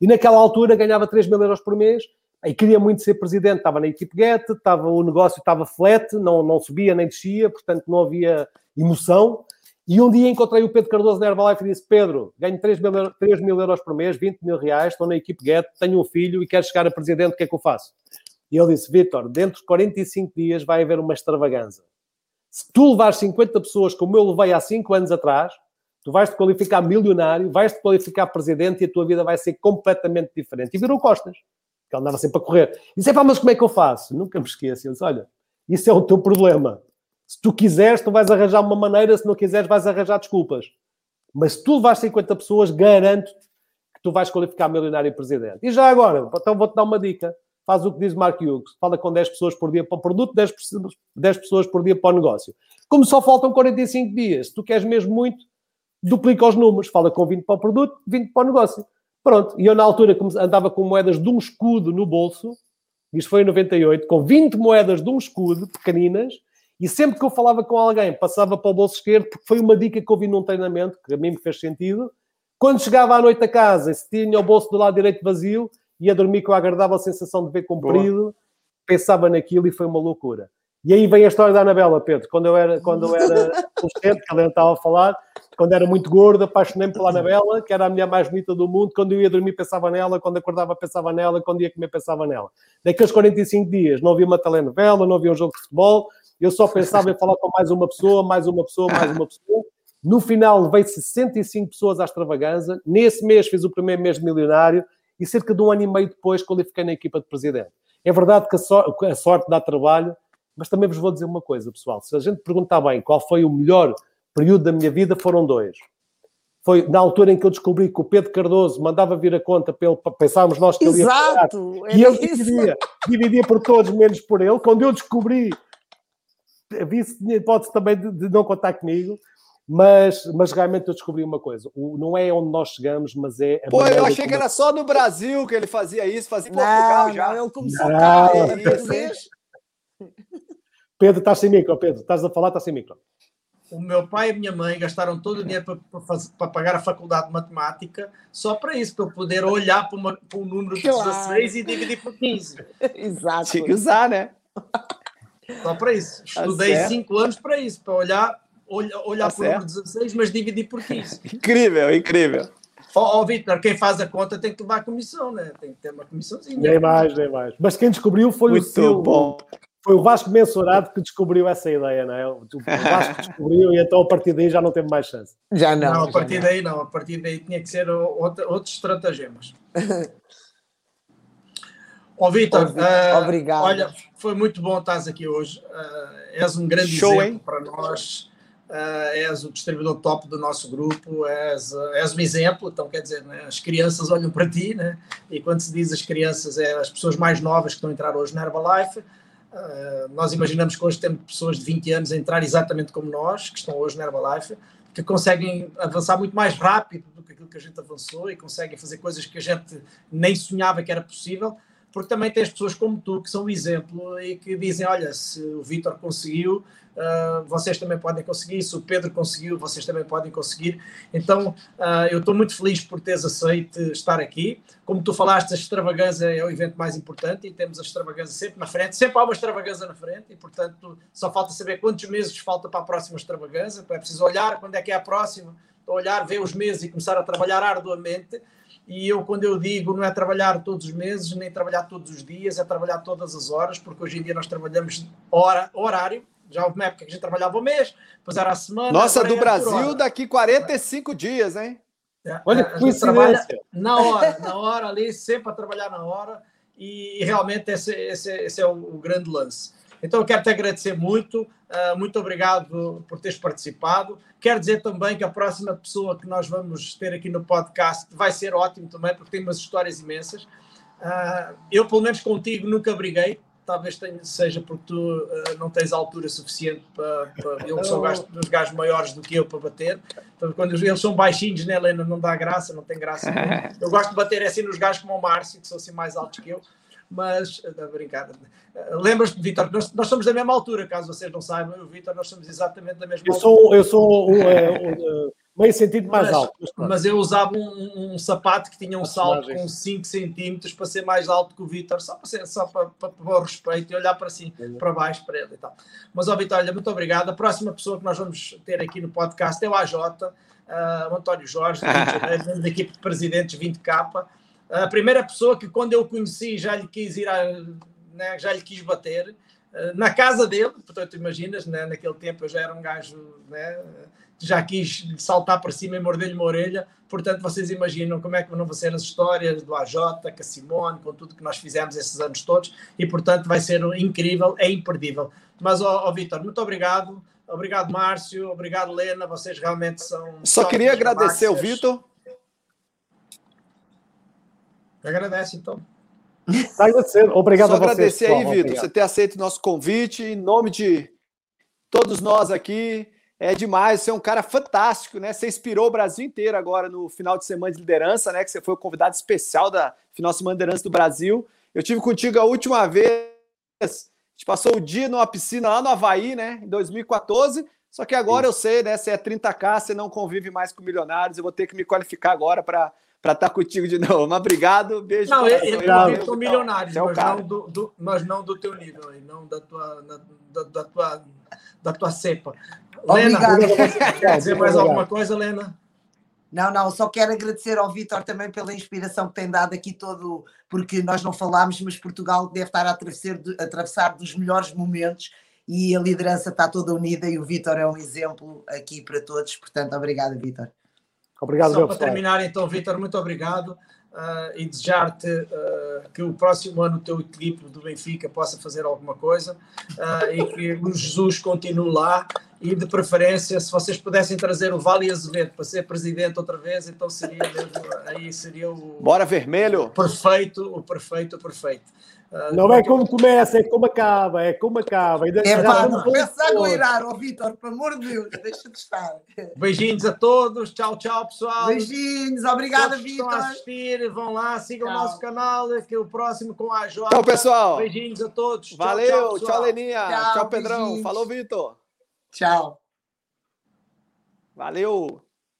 E naquela altura ganhava 3 mil euros por mês e queria muito ser presidente. Estava na equipe Get, estava, o negócio estava flat, não, não subia nem descia, portanto não havia emoção. E um dia encontrei o Pedro Cardoso na Herbalife e disse: Pedro, ganho 3 mil, 3 mil euros por mês, 20 mil reais, estou na equipe Get, tenho um filho e quero chegar a presidente, o que é que eu faço? E ele disse: Vitor, dentro de 45 dias vai haver uma extravaganza. Se tu levares 50 pessoas como eu levei há 5 anos atrás, tu vais-te qualificar milionário, vais-te qualificar presidente e a tua vida vai ser completamente diferente. E virou costas, que ele andava sempre a correr. E disse, mas como é que eu faço? Nunca me esqueço. Eu disse, olha, isso é o teu problema. Se tu quiseres, tu vais arranjar uma maneira, se não quiseres, vais arranjar desculpas. Mas se tu levares 50 pessoas, garanto que tu vais qualificar milionário e presidente. E já agora, então vou-te dar uma dica faz o que diz Mark Hughes, fala com 10 pessoas por dia para o produto, 10, 10 pessoas por dia para o negócio. Como só faltam 45 dias, se tu queres mesmo muito, duplica os números, fala com 20 para o produto, 20 para o negócio. Pronto, e eu na altura andava com moedas de um escudo no bolso, isto foi em 98, com 20 moedas de um escudo, pequeninas, e sempre que eu falava com alguém, passava para o bolso esquerdo, porque foi uma dica que eu vi num treinamento, que a mim me fez sentido. Quando chegava à noite a casa, se tinha o bolso do lado direito vazio, ia dormir com a agradável sensação de ver comprido, Boa. pensava naquilo e foi uma loucura. E aí vem a história da Anabela, Pedro. Quando eu era, quando eu era adolescente, que ela estava a falar, quando era muito gorda, apaixonei-me pela Anabela, que era a mulher mais bonita do mundo. Quando eu ia dormir, pensava nela. Quando acordava, pensava nela. Quando ia comer, pensava nela. Naqueles 45 dias, não havia uma telenovela, não havia um jogo de futebol. Eu só pensava em falar com mais uma pessoa, mais uma pessoa, mais uma pessoa. No final, levei 65 pessoas à extravaganza. Nesse mês, fiz o primeiro mês de milionário e cerca de um ano e meio depois qualifiquei na equipa de presidente. É verdade que a, so a sorte dá trabalho, mas também vos vou dizer uma coisa, pessoal. Se a gente perguntar bem qual foi o melhor período da minha vida, foram dois. Foi na altura em que eu descobri que o Pedro Cardoso mandava vir a conta ele, pensávamos nós que ele ia pagar, e ele dividia, dividia por todos, menos por ele. Quando eu descobri, tinha hipótese também de, de não contar comigo. Mas, mas realmente eu descobri uma coisa: o, não é onde nós chegamos, mas é. Pô, eu achei que era só no Brasil que ele fazia isso, fazia em Portugal não, já. Não, ele começou não, cá, é Pedro, estás sem micro, Pedro, estás a falar, estás sem micro. O meu pai e a minha mãe gastaram todo o dinheiro para, para, fazer, para pagar a faculdade de matemática só para isso, para eu poder olhar para, uma, para um número de claro. 16 e dividir por 15. Exato. Tinha que usar, né? Só para isso. Tá Estudei 5 anos para isso, para olhar olhar tá por número 16, mas dividir por 15. incrível, incrível. Ó, oh, oh, Vitor, quem faz a conta tem que levar a comissão, né? Tem que ter uma comissãozinha. Nem mais, nem mais. Mas quem descobriu foi Muito o seu. Bom. Foi o Vasco Mensurado que descobriu essa ideia, não é? O Vasco descobriu e então a partir daí já não teve mais chance. Já não. Não, a partir daí não. A partir daí tinha que ser outra, outros estratagemas. Ó, oh, Vitor, uh, obrigado. Olha, foi muito bom estar aqui hoje. Uh, és um grande Show, exemplo hein? para nós uh, és o distribuidor top do nosso grupo, és, és um exemplo, então quer dizer, né, as crianças olham para ti, né, e quando se diz as crianças, é as pessoas mais novas que estão a entrar hoje na Herbalife, uh, nós imaginamos que hoje temos pessoas de 20 anos a entrar exatamente como nós, que estão hoje na Herbalife, que conseguem avançar muito mais rápido do que aquilo que a gente avançou e conseguem fazer coisas que a gente nem sonhava que era possível, porque também tens pessoas como tu que são o exemplo e que dizem: olha, se o Vitor conseguiu, uh, vocês também podem conseguir, se o Pedro conseguiu, vocês também podem conseguir. Então, uh, eu estou muito feliz por teres aceito estar aqui. Como tu falaste, a extravagância é o evento mais importante e temos a extravagância sempre na frente, sempre há uma extravagância na frente e, portanto, só falta saber quantos meses falta para a próxima extravagância, é preciso olhar quando é que é a próxima, olhar, ver os meses e começar a trabalhar arduamente E eu, quando eu digo, não é trabalhar todos os meses, nem trabalhar todos os dias, é trabalhar todas as horas, porque hoje em dia nós trabalhamos hora, horário. Já houve uma época que a gente trabalhava o mês, depois era a semana. Nossa, do Brasil daqui 45 dias, hein? É, Olha que coincidência. Na hora, na hora ali, sempre a trabalhar na hora, e, realmente esse, esse, esse é o, o grande lance. Então, eu quero te agradecer muito, uh, muito obrigado por teres participado. Quero dizer também que a próxima pessoa que nós vamos ter aqui no podcast vai ser ótimo também, porque tem umas histórias imensas. Uh, eu, pelo menos contigo, nunca briguei. Talvez tenha, seja porque tu uh, não tens altura suficiente para. para eu sou dos gajos maiores do que eu para bater. Então, quando eles são baixinhos, né, Helena? Não dá graça, não tem graça. Eu gosto de bater assim nos gajos como o Márcio, que são assim mais altos que eu mas a brincar. Lembras-te, Vitor, nós, nós, somos da mesma altura, caso vocês não saibam, eu e o Vitor, nós somos exatamente da mesma eu altura. Sou, eu sou é, um, meio sentido mais mas, alto. Mas, mas eu usava um, um, sapato que tinha um salto com 5 centímetros para ser mais alto que o Vitor, só para, ser, só para, para, para o respeito e olhar para cima, para baixo para ele e tal. Mas, ó Vitor, olha, muito obrigado. A próxima pessoa que nós vamos ter aqui no podcast é o AJ, uh, o António Jorge, da equipe de presidentes 20K a primeira pessoa que, quando eu o conheci, já lhe quis ir, a, né, já lhe quis bater, eh, na casa dele, portanto, imaginas, né, naquele tempo eu já era um gajo, né, já quis saltar para cima e morder-lhe uma orelha, portanto, vocês imaginam como é que não vão ser as histórias do AJ, com a Simone, com tudo que nós fizemos esses anos todos, e portanto vai ser incrível, é imperdível. Mas, ó, ó Vitor, muito obrigado. Obrigado, Márcio. Obrigado, Lena. Vocês realmente são. Só queria agradecer ao Vitor Agradece, então. Tá agradecendo. Obrigado Só a vocês. agradecer aí, Vitor, você ter aceito o nosso convite. Em nome de todos nós aqui, é demais. Você é um cara fantástico, né? Você inspirou o Brasil inteiro agora no final de semana de liderança, né? Que você foi o convidado especial da final de semana de liderança do Brasil. Eu tive contigo a última vez. A gente passou o dia numa piscina lá no Havaí, né? Em 2014. Só que agora Sim. eu sei, né? Você é 30K, você não convive mais com milionários. Eu vou ter que me qualificar agora para para estar tá contigo de novo. Mas obrigado, beijo. Não, ele, ele são milionários, é mas, não do, do, mas não do teu nível, não da tua, da, da, tua, da tua cepa. Lena, quer dizer mais alguma coisa, Lena? Não, não, só quero agradecer ao Vitor também pela inspiração que tem dado aqui todo, porque nós não falámos, mas Portugal deve estar a atravessar, a atravessar dos melhores momentos e a liderança está toda unida e o Vitor é um exemplo aqui para todos. Portanto, obrigado, Vitor. Obrigado, Só para terminar, então, Vitor, muito obrigado. Uh, e desejar-te uh, que o próximo ano o teu equipe do Benfica possa fazer alguma coisa uh, e que o Jesus continue lá e de preferência se vocês pudessem trazer o Vale Azevedo para ser presidente outra vez então seria mesmo, aí seria o bora vermelho perfeito o perfeito o perfeito não é como começa, é como acaba, é como acaba. Ainda é pá, não começa a goirar, ó Vitor, pelo amor de Deus, deixa de estar. Beijinhos a todos, tchau, tchau, pessoal. Beijinhos, obrigada, Vitor. Estão a assistir, vão lá, sigam tchau. o nosso canal, que é o próximo com a Joana. Tchau, pessoal. Beijinhos a todos. Valeu, tchau, tchau, tchau Leninha. Tchau, tchau Pedrão. Beijinhos. Falou, Vitor. Tchau. Valeu.